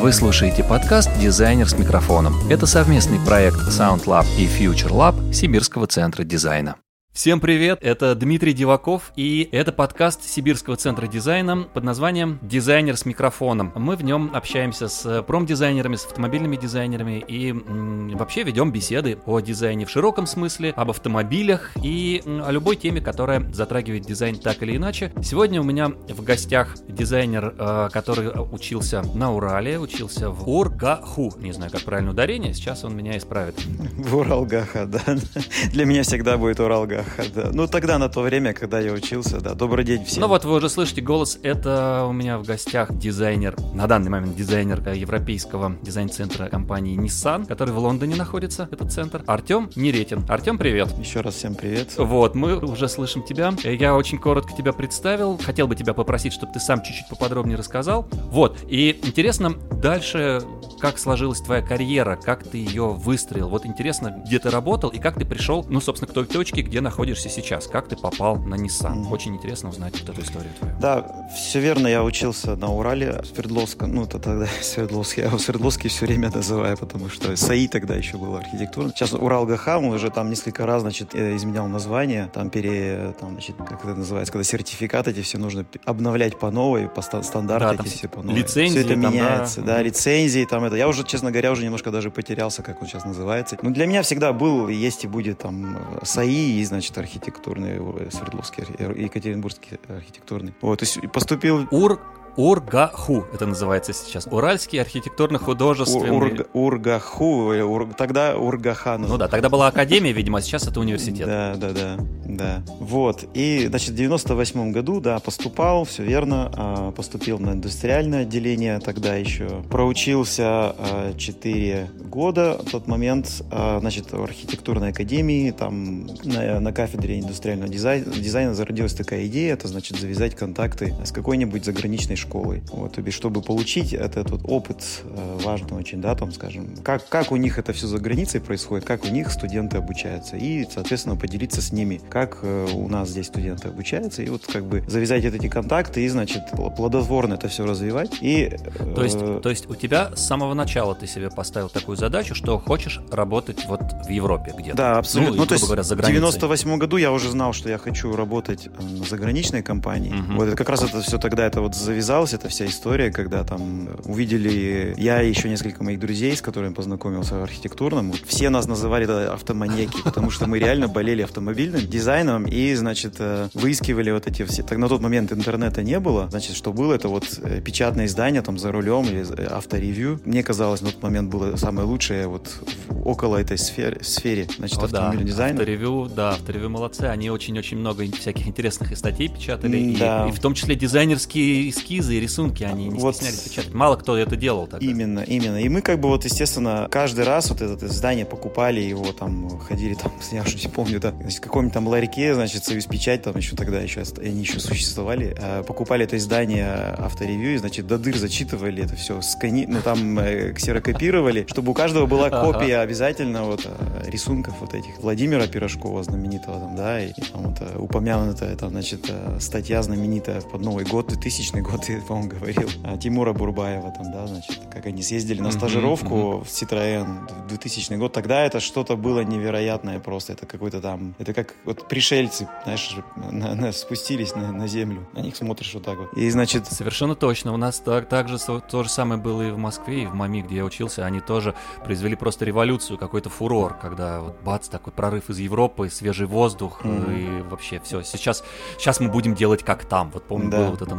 Вы слушаете подкаст «Дизайнер с микрофоном». Это совместный проект Sound Lab и Future Lab Сибирского центра дизайна. Всем привет, это Дмитрий Диваков, и это подкаст Сибирского центра дизайна под названием «Дизайнер с микрофоном». Мы в нем общаемся с промдизайнерами, с автомобильными дизайнерами и м, вообще ведем беседы о дизайне в широком смысле, об автомобилях и м, о любой теме, которая затрагивает дизайн так или иначе. Сегодня у меня в гостях дизайнер, э, который учился на Урале, учился в Ургаху. Не знаю, как правильно ударение, сейчас он меня исправит. В Уралгаха, да. Для меня всегда будет Уралгаха. Да. Ну, тогда, на то время, когда я учился, да. Добрый день всем. Ну вот вы уже слышите голос, это у меня в гостях дизайнер, на данный момент дизайнер э, европейского дизайн-центра компании Nissan, который в Лондоне находится, этот центр, Артем Неретин. Артем, привет. Еще раз всем привет. Вот, мы уже слышим тебя. Э, Я очень коротко тебя представил. Хотел бы тебя попросить, чтобы ты сам чуть-чуть поподробнее рассказал. Вот, и интересно дальше, как сложилась твоя карьера, как ты ее выстроил. Вот интересно, где ты работал и как ты пришел, ну, собственно, к той точке, где находишься сейчас. Как ты попал на Nissan. Мгм. Очень интересно узнать вот эту историю твою. Да, все верно, я учился на Урале, в Свердловске, ну, это тогда Свердловск, я его Свердловский все время называю, потому что САИ тогда еще был архитектурный. Сейчас Урал-ГХ, он уже там несколько раз, значит, э, изменял название, там пере, там, значит, как это называется, когда сертификаты эти все нужно обновлять по новой, по ста- стандарты Да, эти все по новой. лицензии Все это там, да. меняется, да, Мгм. лицензии там это. Я уже, честно говоря, уже немножко даже потерялся, как он сейчас называется. Ну, для меня всегда был, есть и будет там э, САИ и, значит, архитектурный, э, Свердловский, Екатеринбургский архитектурный. Вот, то есть поступил Ур... Ургаху это называется сейчас. Уральский архитектурно-художественный... Ур- Ургаху, или Ур- тогда Ургахан. Ну да, тогда была академия, видимо, а сейчас это университет. Да, да, да, да. Вот. И, значит, в 98 году, да, поступал, все верно. а, Поступил на индустриальное отделение тогда еще. Проучился 4 года в тот момент, а, значит, в архитектурной академии, там на, на кафедре индустриального дизайна, дизайна зародилась такая идея, это значит завязать контакты с какой-нибудь заграничной школой. Вот, то бишь, чтобы получить этот вот опыт э, важный очень, да, там, скажем, как, как у них это все за границей происходит, как у них студенты обучаются, и, соответственно, поделиться с ними, как э, у нас здесь студенты обучаются, и вот как бы завязать вот эти контакты и, значит, плодотворно это все развивать. И, э, То есть, то есть у тебя с самого начала ты себе поставил такую задачу, что хочешь работать вот в Европе где-то. Да, абсолютно. Ну, Ну, и, то есть говоря, за в границей. 98 году я уже знал, что я хочу работать э, на заграничной компании. Мгм. Вот это как раз это все тогда это вот завязалось, эта вся история, когда там увидели я и еще несколько моих друзей, с которыми познакомился в архитектурном. Вот все нас называли тогда автоманьяки, потому что мы реально болели автомобильным дизайном и, значит, э, выискивали вот эти все. Так на тот момент интернета не было. Значит, что было, это вот э, печатное издание там за рулем или э, авторевью. Мне казалось, на тот момент было самое лучшее вот около этой сферы, сфере, значит, О, да, автомобильного дизайна. авторевью, да, авторевью молодцы, они очень-очень много всяких интересных и статей печатали, и- Да. и, в том числе дизайнерские эскизы и рисунки, они не Вот стеснялись печатать. Мало кто это делал тогда. Именно, именно. И мы как бы вот, естественно, каждый раз вот это издание покупали, его там ходили там, я уже не помню, да, значит, в каком-нибудь там ларьке, значит, союз печать, там еще тогда еще, они еще существовали, а, покупали это издание авторевью, и, значит, до дыр зачитывали это все, скани... ну там э, ксерокопировали, чтобы у каждого была копия обязательно вот э, рисунков вот этих Владимира Пирожкова знаменитого там, да, и, там вот э, упомянутая там, значит, статья знаменитая под Новый год, 2000 год, ты, по-моему, говорил, а, Тимура Бурбаева там, да, значит, как они съездили на стажировку в Citroën в 2000 год, тогда это что-то было невероятное просто, это какой-то там, это как вот пришельцы, знаешь, на- на- спустились на, на землю, на них смотришь вот так вот. И, значит, Совершенно точно. У нас так, так же то же самое было и в Москве, и в МАМИ, где я учился. Они тоже произвели просто революцию, какой-то фурор, когда вот бац, такой прорыв из Европы, свежий воздух, Мгм. и вообще все. Сейчас, сейчас мы будем делать как там. Вот помню, Да, было вот это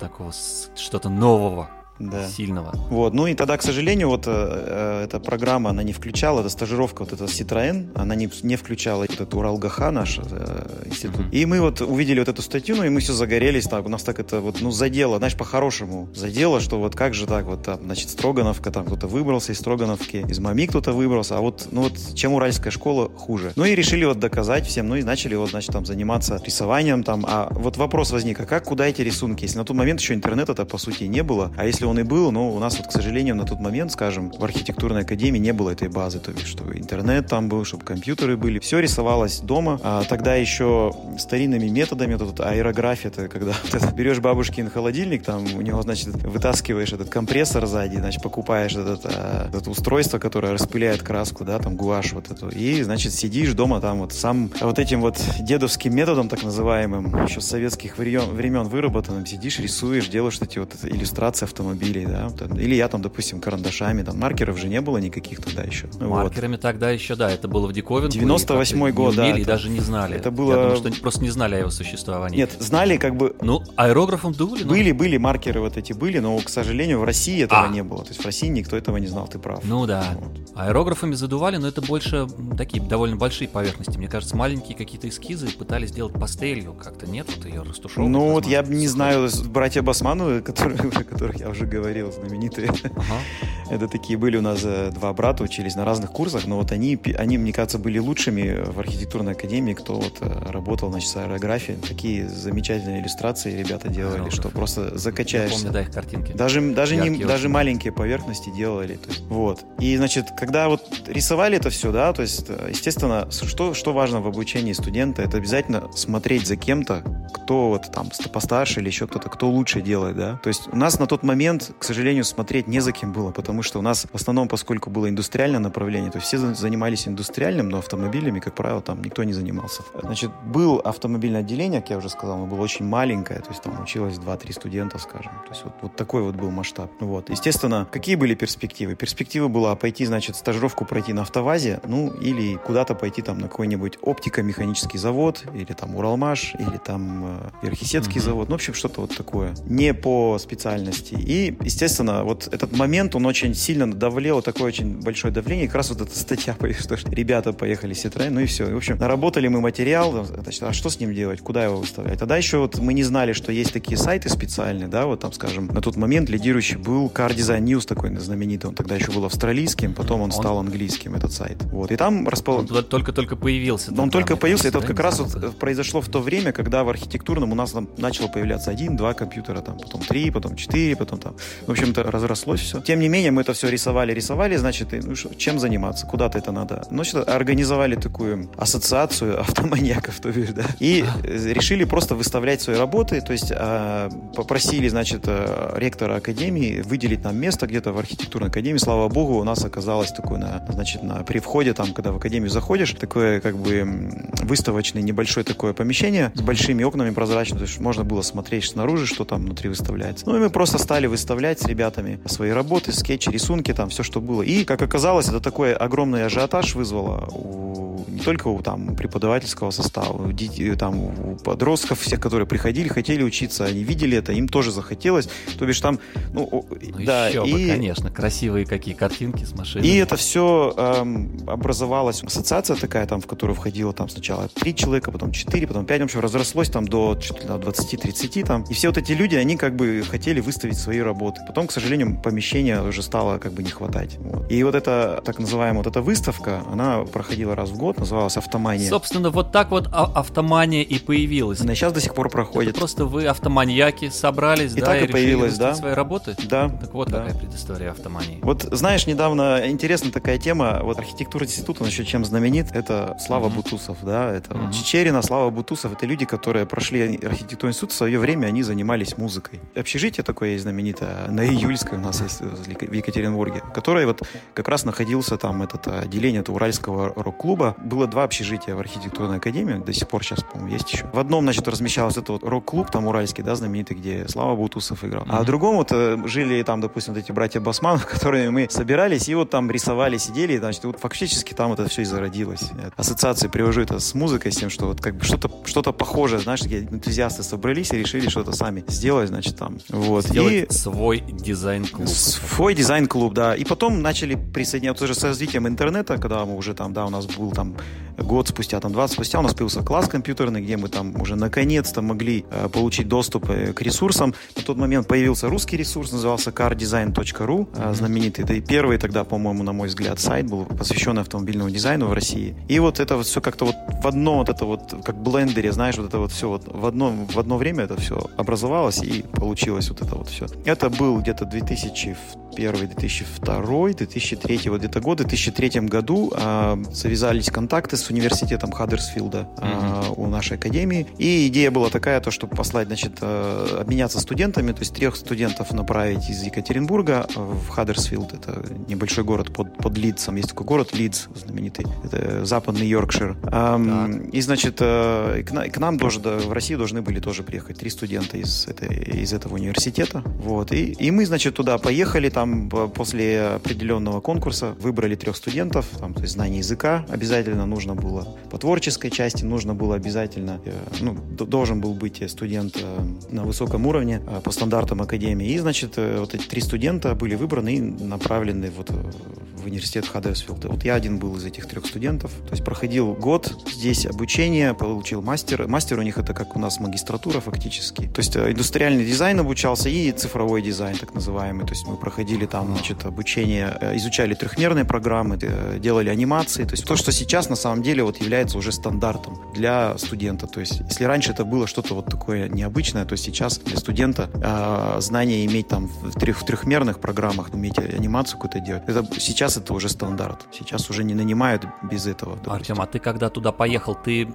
да. Такого что-то нового, да. сильного. Вот, ну и тогда, к сожалению, вот э, э, эта программа, она не включала, эта стажировка, вот эта Citroën, она не, не включала вот этот Уралгаха наш э, институт. Мгм. И мы вот увидели вот эту статью, ну и мы все загорелись, так, у нас так это вот, ну, задело, знаешь, по-хорошему задело, что вот как же так, вот там, значит, Строгановка, там кто-то выбрался из Строгановки, из МАМИ кто-то выбрался, а вот, ну вот, чем Уральская школа хуже. Ну и решили вот доказать всем, ну и начали вот, значит, там заниматься рисованием там, а вот вопрос возник, а как, куда эти рисунки, если на тот момент еще интернета-то по сути не было, а если у он и был, но у нас вот, к сожалению, на тот момент, скажем, в архитектурной академии не было этой базы, то есть, чтобы интернет там был, чтобы компьютеры были. Все рисовалось дома. А тогда еще старинными методами, вот, вот аэрография, это когда ты берешь бабушкин холодильник, там у него, значит, вытаскиваешь этот компрессор сзади, значит, покупаешь этот, а, это устройство, которое распыляет краску, да, там гуашь вот эту, и, значит, сидишь дома там вот сам вот этим вот дедовским методом, так называемым, еще с советских времен, времен выработанным, сидишь, рисуешь, делаешь эти вот иллюстрации автомобилей, да, или я там, допустим, карандашами, там маркеров же не было никаких тогда еще. Маркерами вот. тогда еще, да, это было в диковинку. 98 год, да. И даже не знали. Это было... Я думаю, что просто не знали о его существовании. Нет, знали как бы... Ну, аэрографом дули? Были, но... были, маркеры вот эти были, но, к сожалению, в России этого а. не было. То есть в России никто этого не знал, ты прав. Ну да. Вот. Аэрографами задували, но это больше такие довольно большие поверхности. Мне кажется, маленькие какие-то эскизы пытались сделать пастелью. Как-то нет вот ее растушевки. Ну вот я не знаю, братья Басмановы, которые, которых я уже говорил, знаменитые. Ага. Это такие были у нас э, два брата, учились на разных курсах, но вот они, они, мне кажется, были лучшими в архитектурной академии, кто вот э, работал, значит, с аэрографией. Такие замечательные иллюстрации ребята делали, Аэрограф. что просто закачаешься. Я помню, да, их картинки. Даже, даже, не, даже маленькие поверхности делали. То есть, вот. И, значит, когда вот рисовали это все, да, то есть, э, естественно, что, что важно в обучении студента, это обязательно смотреть за кем-то, кто вот там постарше или еще кто-то, кто лучше делает, да. То есть у нас на тот момент, к сожалению, смотреть не за кем было, потому что у нас в основном, поскольку было индустриальное направление, то все занимались индустриальным, но автомобилями, как правило, там никто не занимался. Значит, был автомобильное отделение, как я уже сказал, оно было очень маленькое, то есть там училось 2-3 студента, скажем. То есть вот, вот такой вот был масштаб. Вот. Естественно, какие были перспективы? Перспектива была пойти, значит, стажировку пройти на автовазе, ну, или куда-то пойти там на какой-нибудь оптико-механический завод, или там Уралмаш, или там э, Верхесецкий mm-hmm. завод, ну, в общем, что-то вот такое. Не по специальности. И, естественно, вот этот момент, он очень сильно давлел, такое очень большое давление, и как раз вот эта статья, что ребята поехали Citroёn, ну и все. И, в общем, наработали мы материал, значит, а что с ним делать, куда его выставлять? Тогда еще вот мы не знали, что есть такие сайты специальные, да, вот там, скажем, на тот момент лидирующий был Car Design News такой знаменитый, он тогда еще был австралийским, потом он, он... стал английским, этот сайт. Вот, и там распол... Он только-только появился. Он только появился, это вот как раз вот произошло в то время, когда в архитектурном у нас там начало появляться один, два компьютера, там, потом три, потом четыре, потом там, в общем-то, разрослось все. Тем не менее, мы это все рисовали, рисовали, значит, и, ну, чем заниматься, куда-то это надо. Ну, что, организовали такую ассоциацию автоманьяков, то бишь, да, и решили просто выставлять свои работы, то есть э, попросили, значит, э, ректора академии выделить нам место где-то в архитектурной академии. Слава богу, у нас оказалось такое, на, значит, на, при входе, там, когда в академию заходишь, такое, как бы, выставочное небольшое такое помещение с большими окнами прозрачными, то есть можно было смотреть снаружи, что там внутри выставляется. Ну, и мы просто стали выставлять с ребятами свои работы, скетчи, рисунки, там, все, что было. И, как оказалось, это такой огромный ажиотаж вызвало у, не только у там преподавательского состава, у, детей, там, у подростков, всех, которые приходили, хотели учиться, они видели это, им тоже захотелось. То бишь там, ну, ну да, еще и, бы, конечно, красивые какие картинки с машиной. И это все эм, образовалась ассоциация такая, там, в которую входило там сначала три человека, потом четыре, потом пять, в общем, разрослось там до 20-30 там. И все вот эти люди, они как бы хотели выставить свои работы. Потом, к сожалению, помещения уже стало как бы не хватать. Вот. И вот эта так называемая вот эта выставка, она проходила раз в год, называлась «Автомания». Собственно, вот так вот а, автомания и появилась. Она сейчас до сих пор проходит. Это просто вы, автоманьяки, собрались, и да, так и, и появилась, да? свои работы? Да. Так вот да. какая предыстория автомании. Вот знаешь, недавно интересная такая тема, вот архитектура института, еще чем знаменит, это Слава mm-hmm. Бутусов, да, это mm-hmm. Чечерина, Слава Бутусов, это люди, которые прошли архитектурный институт, в свое время они занимались музыкой. Общежитие такое есть знаменитое, на Июльской у нас есть в Екатеринбурге, которое вот как раз находился там, это отделение это Уральского рок-клуба. Было два общежития в архитектурной академии, до сих пор сейчас, по-моему, есть еще. В одном, значит, размещался это вот рок-клуб, там уральский, да, знаменитый, где Слава Бутусов играл. А в другом вот э, жили там, допустим, вот эти братья Басманов, которые мы собирались и вот там рисовали, сидели, значит, вот фактически там вот это все и зародилось. Ассоциации привожу это с музыкой, с тем, что вот как бы что-то что похожее, знаешь, такие энтузиасты собрались и решили что-то сами сделать, значит, там. Вот. Сделать и свой дизайн-клуб. Свой дизайн-клуб, да. И потом начали присоединяться уже с развитием интернета, когда мы уже там, да, у нас был там год спустя, там 20 спустя у нас появился класс компьютерный, где мы там уже наконец-то могли э, получить доступ э, к ресурсам. На тот момент появился русский ресурс, назывался cardesign.ru, э, знаменитый. Это и первый тогда, по-моему, на мой взгляд, сайт был посвященный автомобильному дизайну в России. И вот это вот все как-то вот в одно вот это вот, как блендере, знаешь, вот это вот все вот в одно, в одно время это все образовалось и получилось вот это вот все. Это был где-то 2002 2001, 2002, 2003 вот где-то год. В 2003 году э, завязались контакты с университетом Хаддерсфилда э, mm-hmm. у нашей академии. И идея была такая, то, чтобы послать, значит, э, обменяться студентами, то есть трех студентов направить из Екатеринбурга в Хаддерсфилд. Это небольшой город под, под Лидсом. Есть такой город Лидс знаменитый. Это западный Йоркшир. Эм, и, значит, э, к, к нам тоже, да, в Россию должны были тоже приехать три студента из, этой, из этого университета. Вот. И, и мы, значит, туда поехали, там после определенного конкурса выбрали трех студентов, там, то есть знание языка обязательно нужно было, по творческой части нужно было обязательно, э, ну, должен был быть студент э, на высоком уровне э, по стандартам академии. И, значит, вот эти три студента были выбраны и направлены вот в университет Хаддерсфилда. Вот я один был из этих трех студентов. То есть проходил год здесь обучение, получил мастер. Мастер у них это как у нас магистратура фактически. То есть индустриальный дизайн обучался и цифровой дизайн так называемый. То есть мы проходили там, значит, обучение, э, изучали трехмерные программы, э, делали анимации. То есть то, что сейчас на самом деле вот является уже стандартом для студента. То есть если раньше это было что-то вот такое необычное, то сейчас для студента э, знание иметь там в, трех, в трехмерных программах, уметь анимацию какую-то делать, это, сейчас это уже стандарт. Сейчас уже не нанимают без этого. Допустим. Артем, а ты когда туда поехал, ты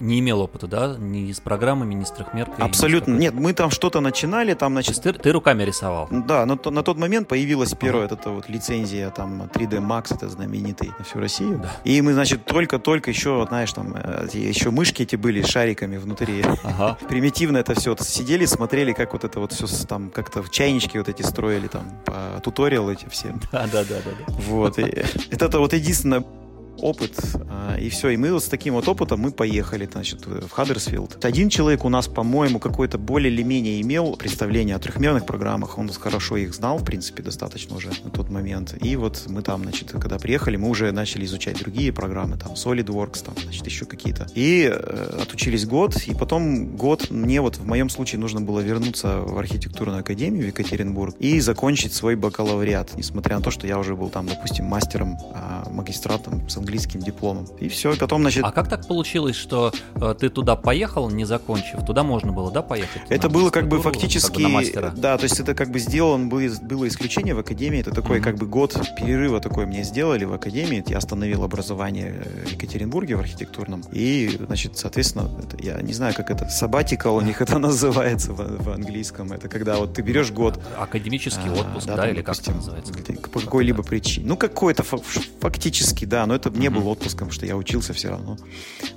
не имел опыта, да? Ни с программами, ни с трехмеркой? Абсолютно. Нет, мы там что-то начинали, там, значит... ты, ты руками рисовал? Да, на, на тот момент появилась первая ага. эта вот лицензия там 3D Max, это знаменитый на всю Россию. Да. И мы, значит, только-только еще, знаешь, там э, еще мышки эти были с шариками внутри. Ага. Примитивно это все. Вот сидели, смотрели, как вот это вот все там как-то в чайничке вот эти строили там, по туториал эти все. Да, да, да, да. Вот. Это вот единственное опыт, а, и все. И мы вот с таким вот опытом мы поехали, значит, в Хаддерсфилд. Один человек у нас, по-моему, какой-то более или менее имел представление о трехмерных программах, он хорошо их знал, в принципе, достаточно уже на тот момент. И вот мы там, значит, когда приехали, мы уже начали изучать другие программы, там, SolidWorks, там, значит, еще какие-то. И э, отучились год, и потом год мне вот в моем случае нужно было вернуться в архитектурную академию в Екатеринбург и закончить свой бакалавриат, несмотря на то, что я уже был там, допустим, мастером, э, магистратом дипломом. И все, и потом, значит... А как так получилось, что э, ты туда поехал, не закончив? Туда можно было, да, поехать? Это было как бы фактически... Как бы? Да, то есть это как бы сделан был, было исключение в академии. Это такой mm-hmm. как бы год перерыва такой мне сделали в академии. Я остановил образование в Екатеринбурге в архитектурном. И, значит, соответственно, это, я не знаю, как это, sabbatical у них это называется в, в английском. Это когда вот ты берешь год... Академический а, отпуск, да, да там, или допустим, как это называется? По какой-либо причине. Ну, какой-то фактически, да, но это не был отпуском, что я учился все равно.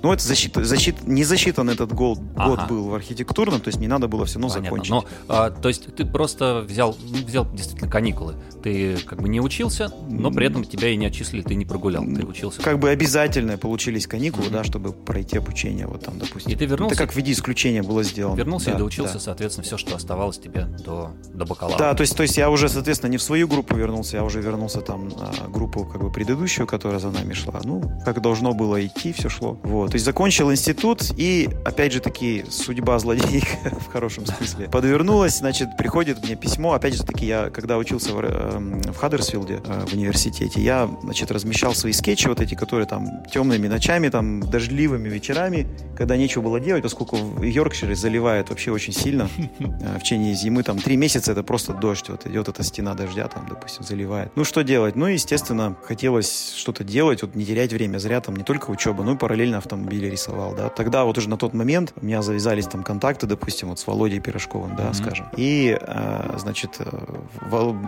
Ну, это защита, защита, не засчитан этот год, ага. год был в архитектурном, то есть мне надо было все равно Понятно. закончить. Но, а, то есть ты просто взял, ну, взял действительно каникулы. Ты как бы не учился, но при этом тебя и не отчислили, ты не прогулял, ты учился. Как бы обязательно получились каникулы, mm-hmm. да, чтобы пройти обучение, вот там, допустим. И ты вернулся? Это как в виде исключения было сделано. Вернулся да, и доучился, да. соответственно, все, что оставалось тебе до, до бакалавра. Да, то есть, то есть я уже, соответственно, не в свою группу вернулся, я уже вернулся там на группу как бы предыдущую, которая за нами шла. Ну, как должно было идти, все шло. Вот. То есть закончил институт, и, опять же таки, судьба злодейка в хорошем смысле подвернулась. Значит, приходит мне письмо. Опять же таки, я, когда учился в, э, в Хаддерсфилде, э, в университете, я, значит, размещал свои скетчи, вот эти, которые там темными ночами, там дождливыми вечерами, когда нечего было делать, поскольку в Йоркшире заливает вообще очень сильно. Э, в течение зимы там три месяца это просто дождь. Вот идет эта стена дождя, там, допустим, заливает. Ну, что делать? Ну, естественно, хотелось что-то делать, вот не терять время зря там не только учеба, но и параллельно автомобили рисовал, да. Тогда вот уже на тот момент у меня завязались там контакты, допустим, вот с Володей Пирожковым, да, mm-hmm. скажем. И, э, значит, э,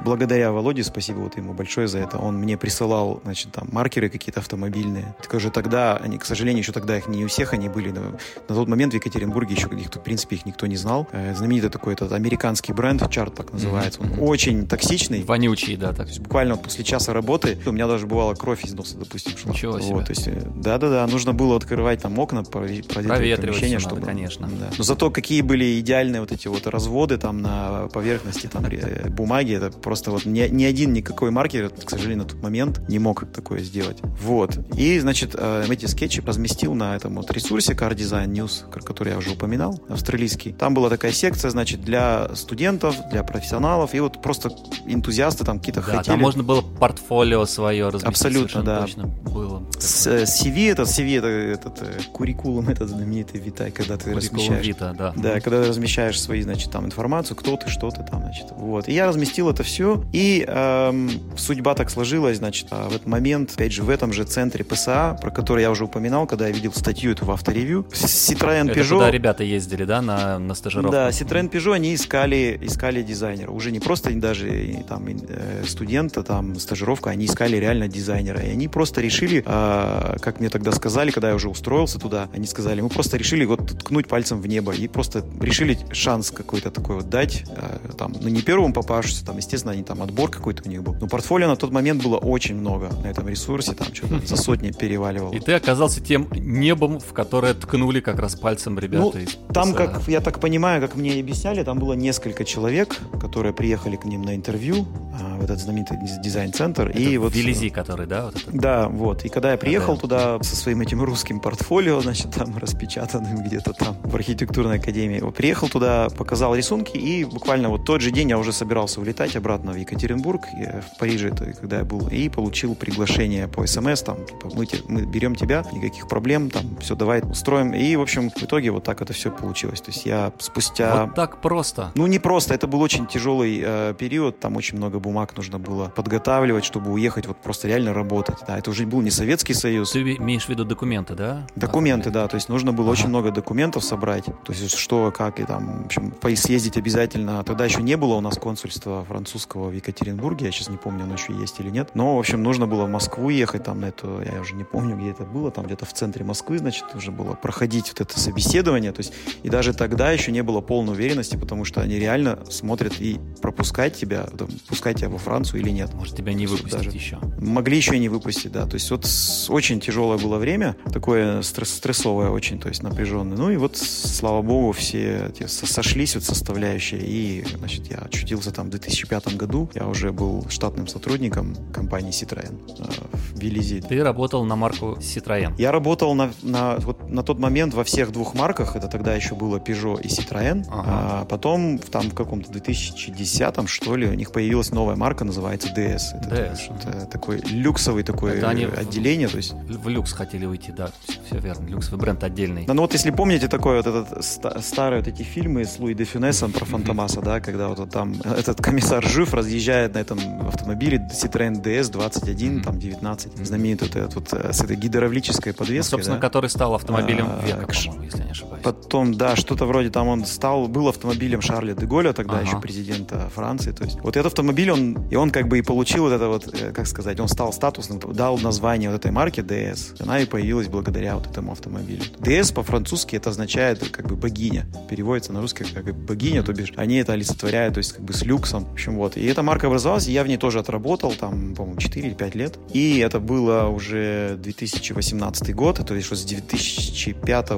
благодаря Володе, спасибо вот ему большое за это, он мне присылал, значит, там маркеры какие-то автомобильные. Так уже тогда, они, к сожалению, еще тогда их не у всех они были. На, на тот момент в Екатеринбурге еще их, в принципе, их никто не знал. Э, знаменитый такой этот американский бренд, Чарт так называется. Mm-hmm. Он очень токсичный. Вонючий, да, так. буквально вот после часа работы у меня даже бывала кровь из носа, допустим, шла. Ничего себе. Вот, то есть, да-да-да, нужно было открывать там окна, проветривать, помещение, всё надо, чтобы... конечно. Да. Но зато какие были идеальные вот эти вот разводы там на поверхности там бумаги, это просто вот ни, ни один никакой маркер, к сожалению, на тот момент не мог такое сделать. Вот. И, значит, э, эти скетчи разместил на этом вот ресурсе Car Design News, который я уже упоминал, австралийский. Там была такая секция, значит, для студентов, для профессионалов, и вот просто энтузиасты там какие-то Да, хотели... там можно было портфолио свое разместить. Абсолютно, да. Точно было. С, э, CV, этот CV, это этот э, куррикулум, этот знаменитый Витай, когда ты Curriculum размещаешь. vitae, да. Да, когда ты размещаешь свои, значит, там информацию, кто ты, что ты там, значит. Вот. И я разместил это все. И эм, судьба так сложилась, значит, а в этот момент, опять же, в этом же центре ПСА, про который я уже упоминал, когда я видел статью эту в авторевью, Citroën Это Peugeot. туда ребята ездили, да, на, на стажировку? Да, Citroën Peugeot, они искали, искали дизайнера. Уже не просто даже там э, студента, там стажировка, они искали реально дизайнера. И они просто решили, э, как мне тогда сказали, когда я уже устроился туда, они сказали, мы просто решили вот ткнуть пальцем в небо и просто решили шанс какой-то такой вот дать. э, там, ну не первому попавшемуся, там, естественно, они там отбор какой-то у них был. Но портфолио на тот момент было очень много на этом ресурсе, там что-то за сотни переваливало. И ты оказался тем небом, в которое ткнули как раз пальцем ребята Ну, из Там, как я так понимаю, как мне объясняли, там было несколько человек, которые приехали к ним на интервью а, в этот знаменитый диз- дизайн-центр. И вот Велизи, который, да, вот это? Да, вот. И когда я приехал Да. туда со своим этим русским портфолио, значит, там распечатанным где-то там в архитектурной академии, приехал туда, показал рисунки, и буквально вот тот же день я уже собирался улетать обратно в Екатеринбург, я в Париже, это когда я был, и получил приглашение по СМС, там, типа, мы, те- мы берем тебя, никаких проблем, там, все, давай устроим. И, в общем, в итоге вот так это все получилось. То есть я спустя... Вот так просто. Ну, не просто, это был очень тяжелый э, период, там очень много бумаг нужно было подготавливать, чтобы уехать, вот просто реально работать. Да, это уже был не Советский Союз. Ты имеешь в виду документы, да? Документы, да, то есть нужно было Ага. очень много документов собрать, то есть что, как и там, в общем, по- съездить обязательно. Тогда еще не было у нас консульства французского в Екатеринбурге, я сейчас не помню, оно еще есть или нет. Но, в общем, нужно было в Москву ехать, там на эту, я уже не помню, где это было, там где-то в центре Москвы, значит, нужно было проходить вот это собеседование, то есть и даже тогда еще не было полной уверенности, потому что они реально смотрят и пропускать тебя, там, пускать тебя во Францию или нет. Может, тебя не выпустить Даже. еще. Могли еще и не выпустить, да. То есть вот с- очень тяжелое было время, такое стресс- стрессовое очень, то есть напряженное. Ну и вот, слава богу, все эти сошлись вот составляющие. И, значит, я очутился там в 2005 году. Я уже был штатным сотрудником компании Citroën э, в Белизе. Ты работал на марку Citroën. Я работал на, на, вот на тот момент во всех двух марках. Это тогда еще было Peugeot и Citroën. Ага. А потом там в каком-то 2010 что ли у них появилась новая марка, называется DS. Это DS, что-то такой люксовый такой Это они отделение. То есть, В люкс хотели выйти, да, все, верно. Люксовый бренд отдельный. да, ну вот если помните такой вот этот ста- старые вот эти фильмы с Луи де Фюнесом про Фантомаса, да, когда вот там этот комиссар Жив разъезжает на этом автомобиле Citroën DS 21, Мгм. там 19, Мгм. знаменитый вот этот вот э, с этой гидравлической Ну, подвеской. собственно, да. который стал автомобилем А, века, к по-моему, если не ошибаюсь. Потом, да, что-то вроде там он стал, был автомобилем Шарля де Голля, тогда Ага. еще президента Франции. То есть вот этот автомобиль, он, и он как бы и получил вот это вот, э, как сказать, он стал статусным, дал название вот этой марке DS. Она и появилась благодаря вот этому автомобилю. DS по-французски это означает как бы богиня. Переводится на русский как богиня, то бишь они это олицетворяют, то есть как бы с люксом. В общем, вот. И эта марка образовалась, и я в ней тоже отработал, там, по-моему, 4 или 5 лет. И это было уже 2018 год, то есть что с 2005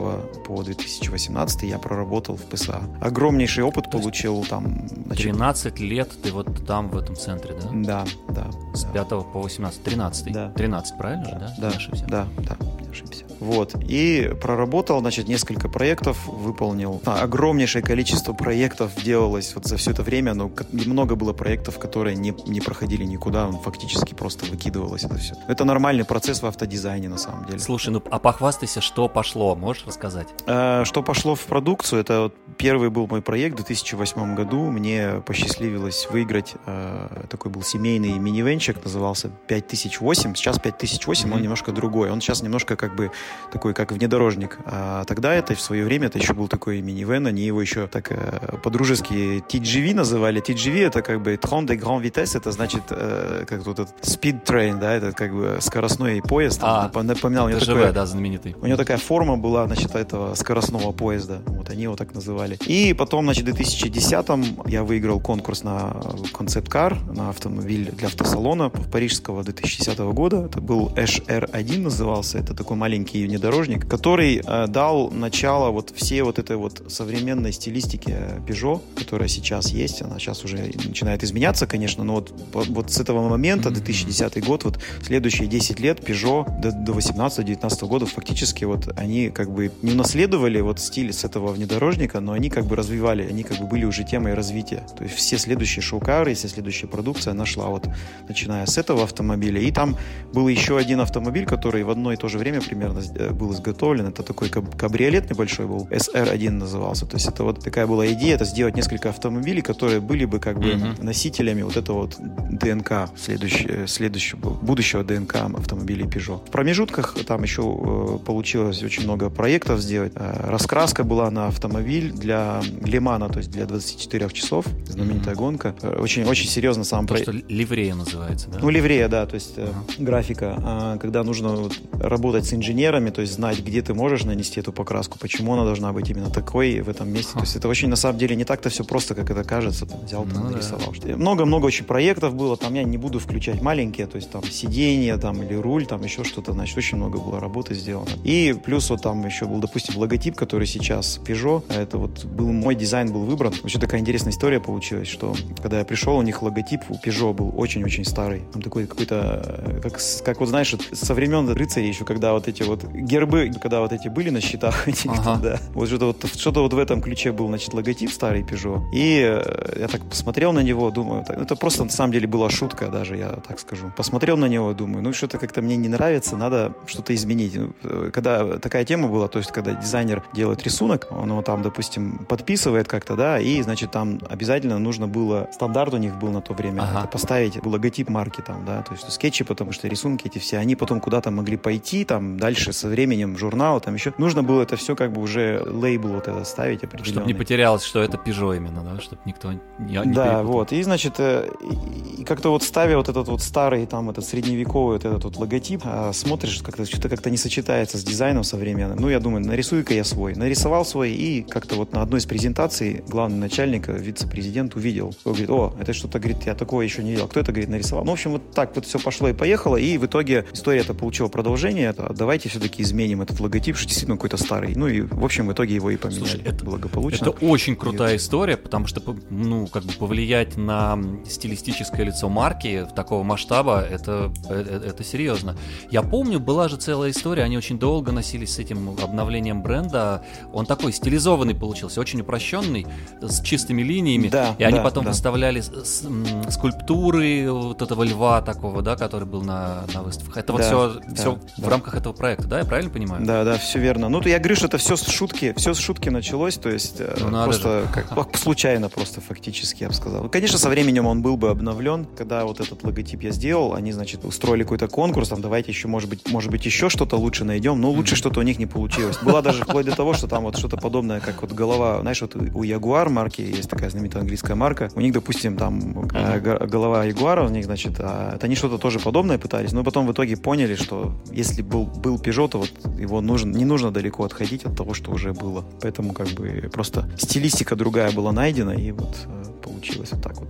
по 2018 я проработал в ПСА. Огромнейший опыт получил там. значит, 13 лет ты вот там, в этом центре, да? Да, да. С да. 5 по 18. 13. Да. 13, правильно же, да? Да, да, да, не ошибся. Вот. И проработал, значит, несколько проектов, выполнил. А, огромнейшее количество проектов делалось вот за все это время, но много было проектов, которые не, не проходили никуда, он фактически просто выкидывалось это все. Это нормальный процесс в автодизайне, на самом деле. Слушай, ну а похвастайся, что пошло, можешь рассказать? Э, Что пошло в продукцию, это вот первый был мой проект в 2008 году. Мне посчастливилось выиграть, э, такой был семейный минивенчик, назывался 5008. Сейчас 5008, он Мгм. немножко другой. Он сейчас немножко как бы такой, как внедорожник. А тогда это в свое время это еще был такой минивэн, они его еще так э, по-дружески TGV называли. TGV это как бы Tron de Grand Vitesse, это значит э, как тут этот speed train, да, это как бы скоростной поезд. А, напоминал мне такое, да, знаменитый. У него такая форма была, значит, этого скоростного поезда. Вот они его так называли. И потом, значит, в 2010-м я выиграл конкурс на концепт-кар, на автомобиль для автосалона парижского 2010 года. Это был HR1 назывался. Это такой маленький внедорожник, который э, дал начало вот всей вот этой вот современной стилистике Peugeot, которая сейчас есть. Она сейчас уже начинает изменяться, конечно, но вот, вот с этого момента, 2010 год, вот следующие 10 лет Peugeot до, до 18-19 года фактически вот они как бы не унаследовали вот стиль с этого внедорожника, но они как бы развивали, они как бы были уже темой развития. То есть все следующие шоу-кары, вся следующая продукция нашла вот начиная с этого автомобиля. И там был еще один автомобиль, который в одно и то же время примерно э, был изготовлен. Это такой кабриолет небольшой был, SR1 назывался. То есть это вот такая была идея, это сделать несколько автомобилей, которые были бы как бы mm-hmm. носителями вот этого вот ДНК следующего, следующего, будущего ДНК автомобилей Peugeot. В промежутках там еще э, получилось очень много проектов сделать. Э, раскраска была на автомобиль для Лимана, то есть для 24 часов, знаменитая mm-hmm. гонка. Э, очень, очень серьезно сам проект. что ливрея называется, да? Ну, ливрея, да, то есть uh-huh. графика, а, когда нужно вот, работать с инженерами, то есть знать, где ты можешь нанести эту покраску, почему она должна быть именно такой в этом месте. То есть это очень, на самом деле, не так-то все просто, как это кажется. Там, взял, там, ну, нарисовал. Да. Много-много очень проектов было, там я не буду включать маленькие, то есть там сиденье там или руль, там еще что-то, значит, очень много было работы сделано. И плюс вот там еще был, допустим, логотип, который сейчас Peugeot, это вот был мой дизайн был выбран. Вообще такая интересная история получилась, что когда я пришел, у них логотип у Peugeot был очень-очень старый. Там такой какой-то, э, как, как вот знаешь, со времен рыцарей еще, когда вот эти вот гербы, когда вот эти были на счетах, ага. да, вот что-то вот, что-то вот в этом ключе был, значит, логотип старый Peugeot. И э, я так посмотрел на него, думаю, это просто на самом деле была шутка даже, я так скажу. Посмотрел на него, думаю, ну что-то как-то мне не нравится, надо что-то изменить. Ну, э, когда такая тема была, то есть когда дизайнер делает рисунок, он его там, допустим, подписывает как-то, да, и, значит, там обязательно нужно было, стандарт у них был на то время, ага. это поставить логотип марки там, да, то есть скетчи, потому что рисунки эти все, они потом куда-то могли пойти, там, дальше со временем журнал, там еще. Нужно было это все как бы уже лейбл вот это ставить определенный. Чтобы не потерялось, что это Peugeot именно, да, чтобы никто не, не Да, перепутал. вот, и, значит, э, и как-то вот ставя вот этот вот старый, там, этот средневековый вот этот вот логотип, а, смотришь, как-то что-то как-то не сочетается с дизайном современным. Ну, я думаю, нарисую-ка я свой. Нарисовал свой, и как-то вот на одной из презентаций главный начальник, вице-президент увидел. Он говорит, о, это что-то, говорит, я такое еще не видел. Кто это, говорит, нарисовал? Ну, в общем, вот так вот все пошло и поехало, и в итоге история это получила продолжение. Это, давайте все-таки изменим этот логотип, что действительно какой-то старый. Ну, и, в общем, в итоге его и поменяли Слушай, это, благополучно. Это очень крутая и... история, потому что, ну, как бы повлиять на стилистическое лицо марки в такого масштаба, это, это, это серьезно. Я помню, была же целая история, они очень долго носились с этим обновлением бренда. Он такой стилизованный получился, очень упрощенный, с чистыми линиями. Да, и они потом да. выставляли скульптуры вот этого льва такого, да, который был на, на выставках. Это да, вот все, да, все да. в рамках этого проекта, да, я правильно понимаю? Да, да, все верно. Ну, то я говорю, что это все с шутки, все с шутки началось, то есть э, ну, просто как, случайно просто фактически, я бы сказал. Конечно, со временем он был бы обновлен. Когда вот этот логотип я сделал, они, значит, устроили какой-то конкурс, там, давайте еще, может быть, может быть, еще что-то лучше найдем, но лучше что-то у них не получилось. Была даже вплоть до того, что там вот что-то подобное, как вот голова, знаешь, вот у Jaguar марки есть такая знаменитая английская марка, у них, допустим, там mm-hmm. голова Ягуара, у них, значит, а, это они что-то тоже подобное пытались, но потом в итоге поняли, что если был, был Peugeot, то вот его нужен, не нужно далеко отходить от того, что уже было. Поэтому как бы просто стилистика другая была найдена, и вот э, получилось вот так вот.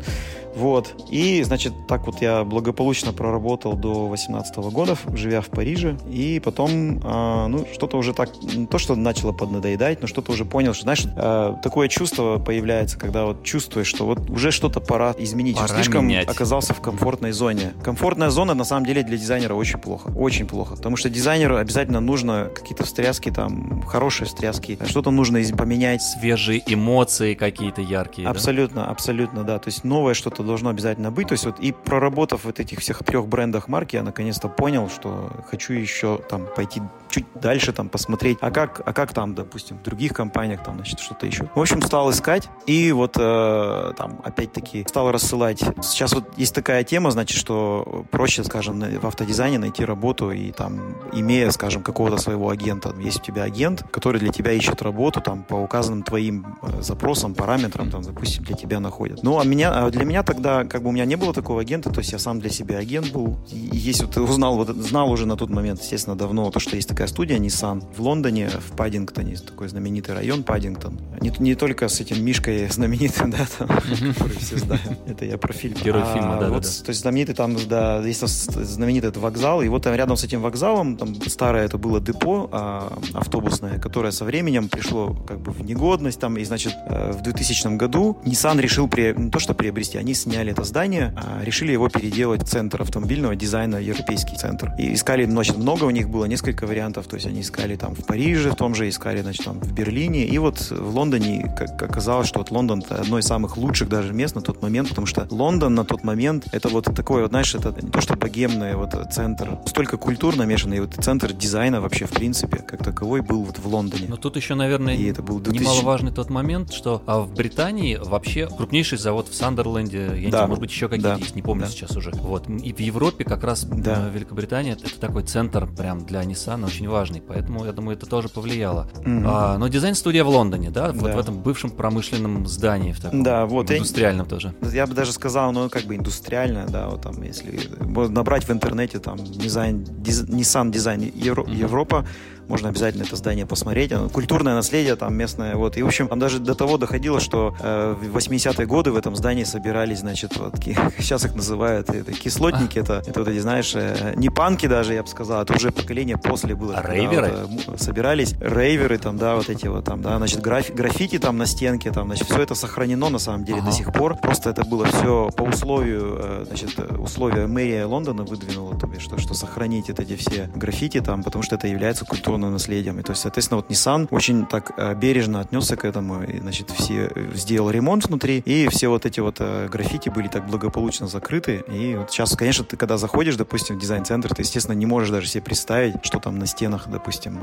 Вот. И, значит, так вот я благополучно проработал до 18 года, живя в Париже. И потом, э, ну, что-то уже так, не то, что начало поднадоедать, но что-то уже понял, что, знаешь, э, такое чувство появляется, когда вот чувствуешь, что вот уже что-то пора изменить. Пора Слишком менять. оказался в комфортной зоне. Комфортная зона, на самом деле, для дизайнера очень плохо. Очень плохо. Потому что дизайнеру обязательно нужно какие-то встряски, там, хорошие встряски. Что-то нужно поменять. Свежие эмоции какие-то яркие. Абсолютно, да? абсолютно, да. То есть новое что-то должно обязательно быть. То есть вот и проработав вот этих всех трех брендах марки, я наконец-то понял, что хочу еще там пойти чуть дальше, там посмотреть, а как, а как там, допустим, в других компаниях, там, значит, что-то еще. В общем, стал искать и вот э, там опять-таки стал рассылать. Сейчас вот есть такая тема, значит, что проще, скажем, в автодизайне найти работу и там, имея, скажем, какого-то своего агента. Есть у тебя агент, который для тебя ищет работу там по указанным твоим э, запросам, параметрам, там, допустим, для тебя находят. Ну, а меня, а для меня тогда, как бы у меня не было такого агента, то есть я сам для себя агент был. И есть вот узнал, вот знал уже на тот момент, естественно, давно то, что есть такая студия Nissan в Лондоне, в Паддингтоне, такой знаменитый район Паддингтон. Не, не только с этим Мишкой знаменитым, да, там, который все знают. Это я про фильм. Герой а, фильма, да, вот, да, да. То есть знаменитый там, да, есть знаменитый этот вокзал, и вот там рядом с этим вокзалом, там старое это было депо а, автобусное, которое со временем пришло как бы в негодность, там, и, значит, э, в 2000 году Nissan решил, при, не то что приобрести, они сняли это здание, а решили его переделать в центр автомобильного дизайна, европейский центр. И искали, значит, много у них было, несколько вариантов, то есть они искали там в Париже, в том же искали, значит, там в Берлине, и вот в Лондоне, как оказалось, что вот Лондон это одно из самых лучших даже мест на тот момент, потому что Лондон на тот момент это вот такой вот, знаешь, это не то что богемный вот центр, столько культур намешанный, вот центр дизайна вообще в принципе как таковой был вот в Лондоне. Но тут еще, наверное, и это был 2000... немаловажный тот момент, что а в Британии вообще крупнейший завод в Сандерленде, я не знаю, может быть еще какие-то да. есть, не помню да. сейчас уже. Вот и в Европе как раз да. Великобритания это такой центр прям для Nissan очень важный, поэтому я думаю это тоже повлияло. Mm-hmm. А, но дизайн-студия в Лондоне, да, вот да. в этом бывшем промышленном здании в таком, да, вот индустриальном я, тоже. Я бы даже сказал, ну как бы индустриальное, да, вот там если набрать в интернете там дизайн, диз, Nissan дизайн Евро, mm-hmm. Европа можно обязательно это здание посмотреть. Культурное наследие там местное, вот. И, в общем, там даже до того доходило, что э, в 80-е годы в этом здании собирались, значит, вот, сейчас их называют это, кислотники, это, это вот эти, знаешь, э, не панки даже, я бы сказал, это уже поколение после было. А рейверы? Вот, собирались рейверы там, да, вот эти вот там, да, значит, граф, граффити там на стенке, там, значит, все это сохранено на самом деле ага. до сих пор. Просто это было все по условию, э, значит, условия мэрия Лондона выдвинула, то есть, что, что сохранить это эти все граффити там, потому что это является культурой культурным наследием. И то есть, соответственно, вот Nissan очень так э, бережно отнесся к этому. И, значит, все э, сделал ремонт внутри, и все вот эти вот э, граффити были так благополучно закрыты. И вот сейчас, конечно, ты когда заходишь, допустим, в дизайн-центр, ты, естественно, не можешь даже себе представить, что там на стенах, допустим,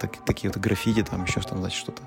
так, такие вот граффити, там еще что-то, значит, что-то.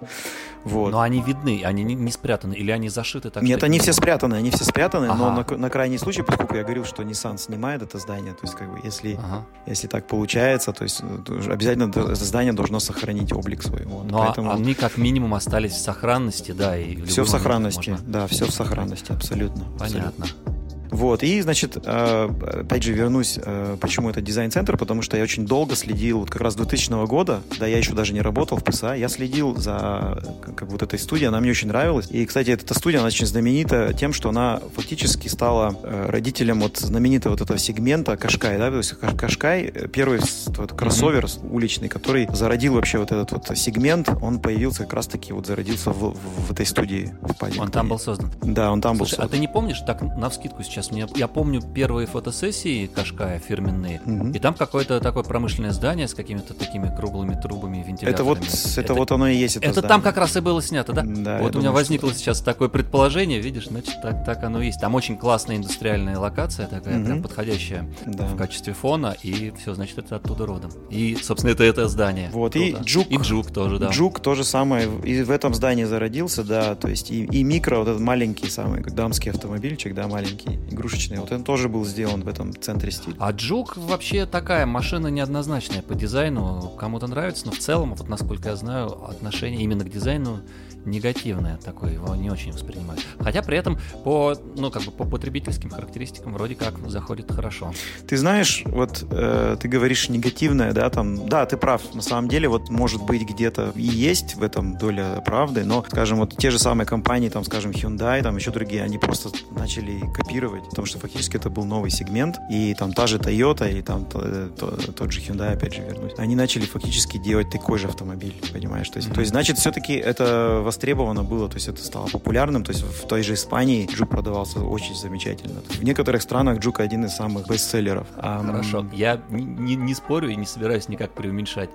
Вот. Но они видны, они не, не спрятаны, или они зашиты так? Нет, они все спрятаны, они все спрятаны, ага. но на, на крайний случай, поскольку я говорил, что Nissan снимает это здание, то есть, как бы, если, ага. если так получается, то есть обязательно это здание должно сохранить облик свой. Вот. Но ну, а Поэтому... они как минимум остались в сохранности, да, и все в сохранности, можно... да, все в сохранности, абсолютно. Понятно. Абсолютно. Вот, и, значит, э, опять же вернусь, э, почему это дизайн-центр, потому что я очень долго следил, вот как раз 2000 года, да, я еще даже не работал в ПСА, я следил за как вот этой студией, она мне очень нравилась. И, кстати, эта студия, она очень знаменита тем, что она фактически стала э, родителем вот знаменитого вот этого сегмента Кашкай, да, то есть Кашкай, первый вот, кроссовер mm-hmm. уличный, который зародил вообще вот этот вот сегмент, он появился как раз-таки, вот зародился в, в, в этой студии. В он там был создан? Да, он там Слушай, был создан. а ты не помнишь, так, на вскидку сейчас сейчас мне... Я помню первые фотосессии Кашкая фирменные, угу. и там какое-то такое промышленное здание с какими-то такими круглыми трубами, вентиляторами. Это вот, это, это вот оно и есть. Это, это там как раз и было снято, да? Да. Вот у меня возникло что... сейчас такое предположение, видишь, значит, так, так оно и есть. Там очень классная индустриальная локация такая, угу. прям подходящая да. в качестве фона, и все, значит, это оттуда родом. И, собственно, это это здание. Вот, Круто. и Джук. И Джук тоже, да. Джук то же самое, и в этом здании зародился, да, то есть и, и микро, вот этот маленький самый дамский автомобильчик, да, маленький, игрушечный, вот он тоже был сделан в этом центре стиля. А Джук вообще такая машина неоднозначная по дизайну. Кому-то нравится, но в целом, вот насколько я знаю, отношение именно к дизайну негативное такое, его не очень воспринимают. Хотя при этом по, ну, как бы по потребительским характеристикам вроде как заходит хорошо. Ты знаешь, вот э, ты говоришь негативное, да, там, да, ты прав, на самом деле, вот может быть где-то и есть в этом доля правды, но, скажем, вот те же самые компании, там, скажем, Hyundai, там еще другие, они просто начали копировать, потому что фактически это был новый сегмент, и там та же Toyota или там то, э, то, тот же Hyundai, опять же, вернусь, они начали фактически делать такой же автомобиль, понимаешь? То есть, mm-hmm. то есть значит, все-таки это востребовано было, то есть это стало популярным, то есть в той же Испании Джук продавался очень замечательно. В некоторых странах Джук один из самых бестселлеров. Хорошо, я не, не спорю и не собираюсь никак преуменьшать,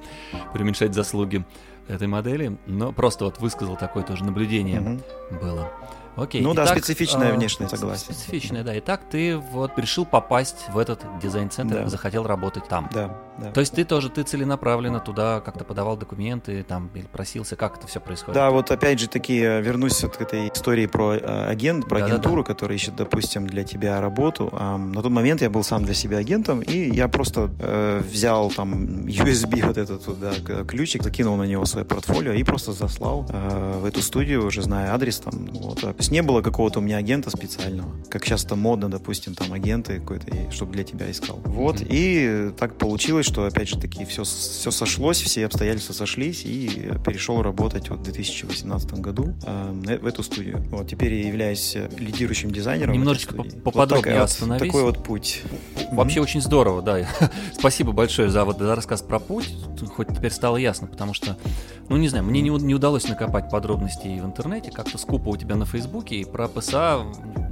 преуменьшать заслуги этой модели, но просто вот высказал такое тоже наблюдение mm-hmm. было. Окей. Ну да, Итак, специфичная э, внешность, согласен. Специфичная, да. Итак, ты вот решил попасть в этот дизайн-центр, Да. захотел работать там. Да, да. То есть ты тоже, ты целенаправленно туда как-то подавал документы, там, или просился, как это все происходит? Да, вот опять же таки э, вернусь вот к этой истории про э, агент, про Да-да-да. агентуру, которая ищет, допустим, для тебя работу. На тот момент я был сам для себя агентом, и я просто э, взял там USB вот этот да, к- ключик, закинул на него свое портфолио и просто заслал э, в эту студию, уже зная адрес там. Вот. Есть не было какого-то у меня агента специального, как сейчас это модно, допустим, там агенты какой-то, чтобы для тебя искал. Вот, Мгм. и так получилось, что опять же таки все, все сошлось, все обстоятельства сошлись, и перешел работать вот в 2018 году э, на- в эту студию. Вот, теперь я являюсь э, лидирующим дизайнером. Немножечко поподробнее вот такая такой вот путь. Вообще очень здорово, да. Спасибо большое за вот за рассказ про путь. Хоть теперь стало ясно, потому что, ну не знаю, мне не, не удалось накопать подробностей в интернете, как-то скупо у тебя на Фейсбуке, и про ПСА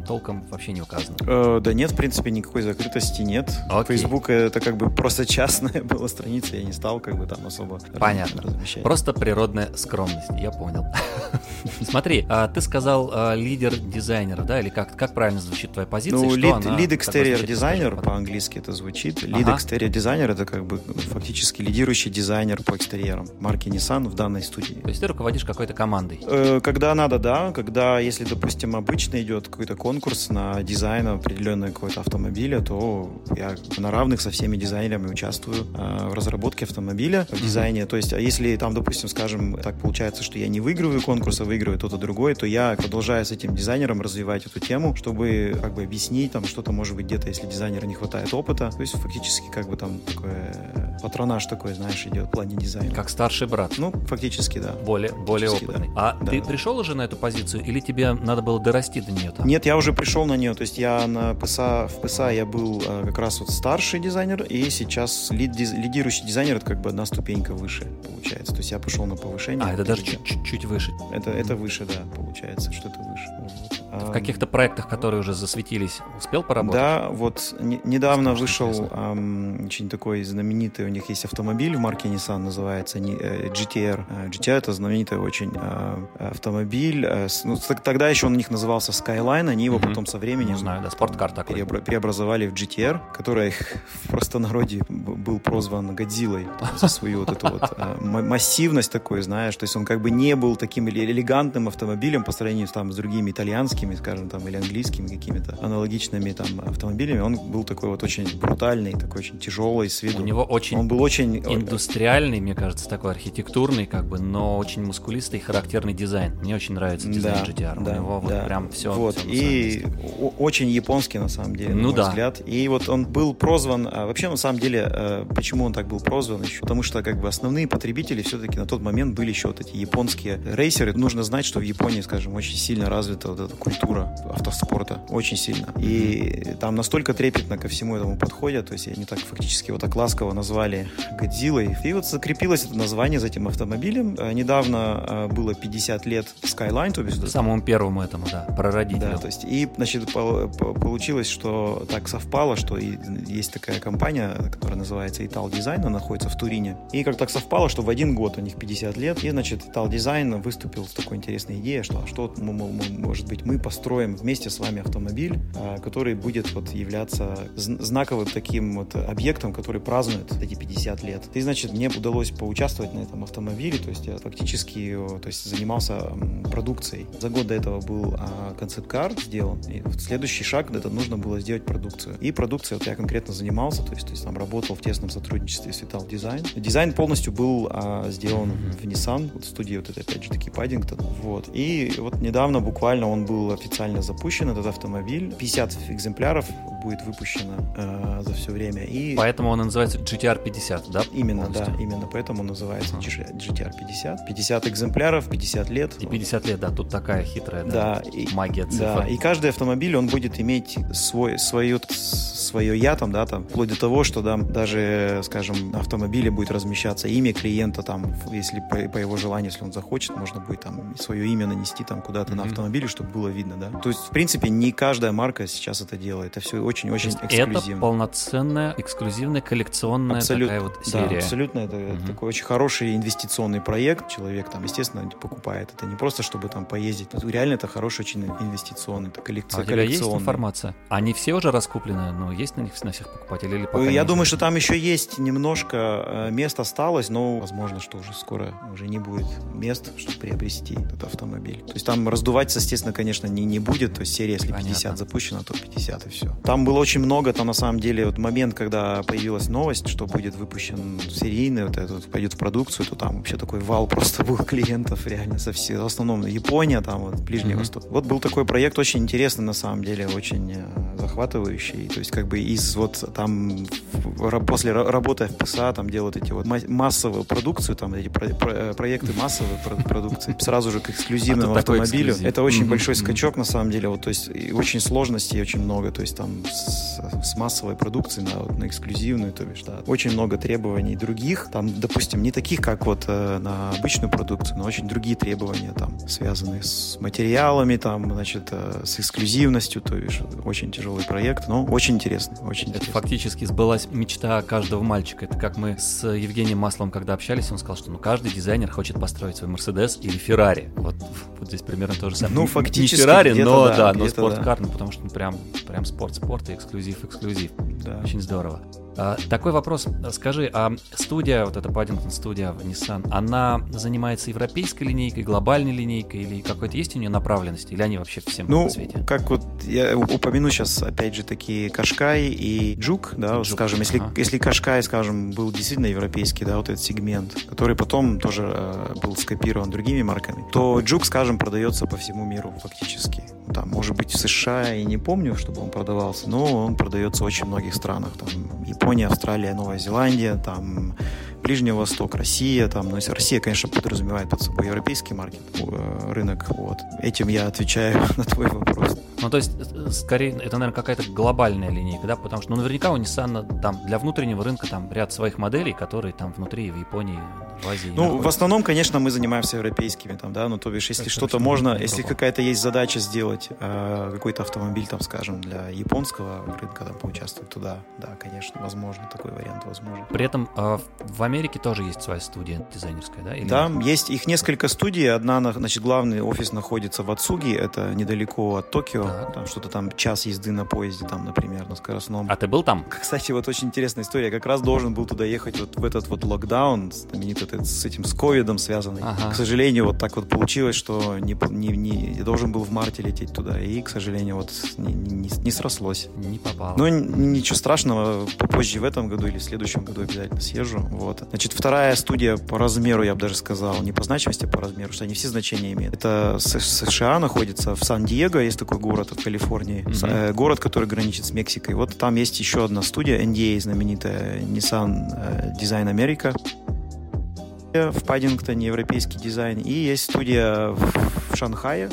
толком вообще не указано. Э, да нет, в принципе, никакой закрытости нет. Окей. Facebook это как бы просто частная была страница, я не стал как бы там особо Понятно. размещать. Просто природная скромность, я понял. Смотри, а ты сказал а, лидер дизайнеров, да, или как, как правильно звучит твоя позиция? Ну, лид, означает? дизайнер, по-английски это звучит. Лид exterior дизайнер это как бы фактически лидирующий дизайнер по экстерьерам марки Nissan в данной студии. То есть ты руководишь какой-то командой. Э, Когда надо, да. Когда, если, допустим, обычно идет какой-то конкурс на дизайн определенного какого-то автомобиля, то я на равных со всеми дизайнерами участвую э, в разработке автомобиля, в дизайне. То есть, а если там, допустим, скажем, так получается, что я не выигрываю конкурс, а выигрывает кто-то другой, то я продолжаю с этим дизайнером развивать эту тему, чтобы как бы объяснить там что-то, может быть, где-то, если дизайнера не хватает опыта. То есть, фактически, как бы там такое патронаж такой, знаешь, идет в плане дизайна. Как старший брат. Ну, фактически, да. Более, более Фактически, опытный. да. А Да, ты да. пришел уже на эту позицию, или тебе надо было дорасти до нее там? Нет, я уже пришел на нее. То есть я на ПСА, в ПСА я был э, как раз вот старший дизайнер, и сейчас лид, диз- лидирующий дизайнер это как бы одна ступенька выше получается. То есть я пошел на повышение. А, это даже чуть-чуть выше. Это, это выше, да, получается, что это выше. В каких-то проектах, которые уже засветились, успел поработать? Да, вот не- недавно Страшно вышел ам, очень такой знаменитый, у них есть автомобиль в марке Nissan, называется не- э, GTR. Э, GTR это знаменитый очень а, автомобиль. э, ну, тогда еще он у них назывался Skyline, они его потом со временем Ну, знаю, да, спорткар такой. переобра- преобразовали в GTR, который в простонародье был прозван Годзиллой за свою вот эту вот а, массивность такой, знаешь, то есть он как бы не был таким эле- элегантным автомобилем по сравнению там с другими итальянскими, скажем, там, или английскими какими-то аналогичными там автомобилями, он был такой вот очень брутальный, такой очень тяжелый с виду. У него очень Он был очень... индустриальный, мне кажется, такой архитектурный, как бы, но очень мускулистый, характерный дизайн. Мне очень нравится дизайн GTR. У него вот да. прям все. Вот, и о- очень японский, на самом деле, Ну на да. взгляд. И вот он был прозван, а, вообще, на самом деле, э, почему он так был прозван еще? Потому что, как бы, основные потребители все-таки на тот момент были еще вот эти японские рейсеры. Нужно знать, что в Японии, скажем, очень сильно развита вот эта культура автоспорта. Очень сильно. И там настолько трепетно ко всему этому подходят, то есть они так фактически вот так ласково назвали Годзиллой. И вот закрепилось это название за этим автомобилем. Э, Недавно э, было 50 лет Skyline, то есть Самому первому этому, да, прародителю. да, то есть и, значит, по- по- получилось, что так совпало, что и есть такая компания, которая называется Ital Design, она находится в Турине. И как так совпало, что в один год у них 50 лет, и, значит, Ital Design выступил с такой интересной идеей, что, а что, мы- может быть, мы построим вместе с вами автомобиль, а, который будет вот являться зн- знаковым таким вот объектом, который празднует эти 50 лет. И, значит, мне удалось поучаствовать на этом автомобиле, то есть я фактически то есть, занимался продукцией. За год до этого был а, концепт-кар сделан, и следующий шаг это нужно было сделать продукцию. И продукция, вот я конкретно занимался, то есть, то есть там работал в тесном сотрудничестве с Vital Design. Дизайн полностью был а, сделан в Nissan, вот в студии вот этой, опять же таки, Паддингтон. Вот. И вот недавно буквально он был официально запущен, этот автомобиль. 50 экземпляров будет выпущено э, за все время. И Поэтому он называется GTR 50, да? Именно, полностью? да, именно поэтому он называется Ага. GTR 50. 50 экземпляров, 50 лет. И 50 лет, да, тут такая хитрая, да, Да, и- магия цифр. Да, и каждый автомобиль, он будет иметь свой, свое, свое я там, да, там, вплоть до того, что да, даже, скажем, на автомобиле будет размещаться имя клиента, там, если по, по его желанию, если он захочет, можно будет там свое имя нанести там куда-то на Мгм. автомобиле, чтобы было видно. Видно, да. То есть, в принципе, не каждая марка сейчас это делает. Это все очень-очень эксклюзивно. Это полноценная, эксклюзивная, коллекционная Абсолют, такая вот серия. Да, абсолютно. Это угу. такой очень хороший инвестиционный проект. Человек там, естественно, покупает. Это не просто, чтобы там поездить. Реально это хороший очень инвестиционный, это коллекция, а у тебя есть информация? Они все уже раскуплены? Ну, есть на них на всех покупателей или пока Я думаю, что там еще есть немножко э, мест осталось, но возможно, что уже скоро уже не будет мест, чтобы приобрести этот автомобиль. То есть там раздуваться, естественно, конечно, не, не будет. То есть серия, если Понятно. 50 запущена, то 50 и все. Там было очень много, там на самом деле вот момент, когда появилась новость, что будет выпущен серийный, вот этот пойдет в продукцию, то там вообще такой вал просто был клиентов реально со всей, в основном Япония, там вот Ближний mm-hmm. Восток. Вот был такой проект очень интересный на самом деле, очень э, захватывающий. То есть как бы из вот там после работы в ПСА там делают эти вот массовую продукцию, там эти про, про, проекты массовой продукции сразу же к эксклюзивному а автомобилю. Это очень большой скачок на самом деле. Вот, то есть очень сложностей очень много. То есть там с, с массовой продукции на, вот, на эксклюзивную, то бишь, да, очень много требований других. Там, допустим, не таких, как вот э, на обычную продукцию, но очень другие требования там связанные с материалами, там, значит, э, с эксклюзивностью, то бишь очень тяжелый проект, но очень интересный, очень Это интересный. фактически сбылась мечта каждого мальчика. Это как мы с Евгением Маслом, когда общались, он сказал, что ну каждый дизайнер хочет построить свой Мерседес или Феррари. Вот, вот здесь примерно то же самое. Ну, фактически. Феррари, но да, да но спорткар, да. ну, потому что прям, прям спорт-спорт и эксклюзив-эксклюзив. Да. Очень здорово. А, такой вопрос. Скажи, а студия, вот эта Paddington студия в Nissan, она занимается европейской линейкой, глобальной линейкой или какой-то есть у нее направленность? Или они вообще всем ну, на свете? как вот я упомяну сейчас, опять же, такие Кашкай и Джук, да, Джук. скажем, если, ага. если Кашкай, скажем, был действительно европейский, да, вот этот сегмент, который потом тоже э, был скопирован другими марками, то Джук, скажем, продается по всему миру фактически. Там, может быть, в США, и не помню, чтобы он продавался, но он продается в очень многих странах. Там Япония, Австралия, Новая Зеландия, там Ближний Восток, Россия, там, ну, Россия, конечно, подразумевает под собой европейский маркет, э, рынок, вот. Этим я отвечаю на твой вопрос. Ну, то есть, э, скорее, это, наверное, какая-то глобальная линейка, да, потому что, ну, наверняка у Nissan там для внутреннего рынка там ряд своих моделей, которые там внутри в Японии, в Азии. Ну, находятся. в основном, конечно, мы занимаемся европейскими, там, да, ну, то бишь, если что-то можно, если какая-то есть задача сделать э, какой-то автомобиль, там, скажем, для японского рынка, там, поучаствовать туда, да, конечно, возможно, такой вариант возможен. При этом э, в Америке тоже есть своя студия дизайнерская, да? Или да, нет? есть их несколько студий. Одна, значит, главный офис находится в Ацуги, это недалеко от Токио. Так. Там что-то там час езды на поезде, там, например, на скоростном. А ты был там? Кстати, вот очень интересная история. Я как раз должен был туда ехать вот в этот вот локдаун, знаменитый этот, с этим, с ковидом связанный. Ага. К сожалению, вот так вот получилось, что не, не, не, я должен был в марте лететь туда, и, к сожалению, вот не, не, не срослось. Не попал. Ну, ничего страшного, попозже в этом году или в следующем году обязательно съезжу. Вот. Значит, вторая студия по размеру, я бы даже сказал, не по значимости, а по размеру, что они все значения имеют. Это США находится в Сан-Диего, есть такой город в Калифорнии, mm-hmm. город, который граничит с Мексикой. Вот там есть еще одна студия, NDA, знаменитая Nissan э, Design America в Паддингтоне, европейский дизайн. И есть студия в Шанхае,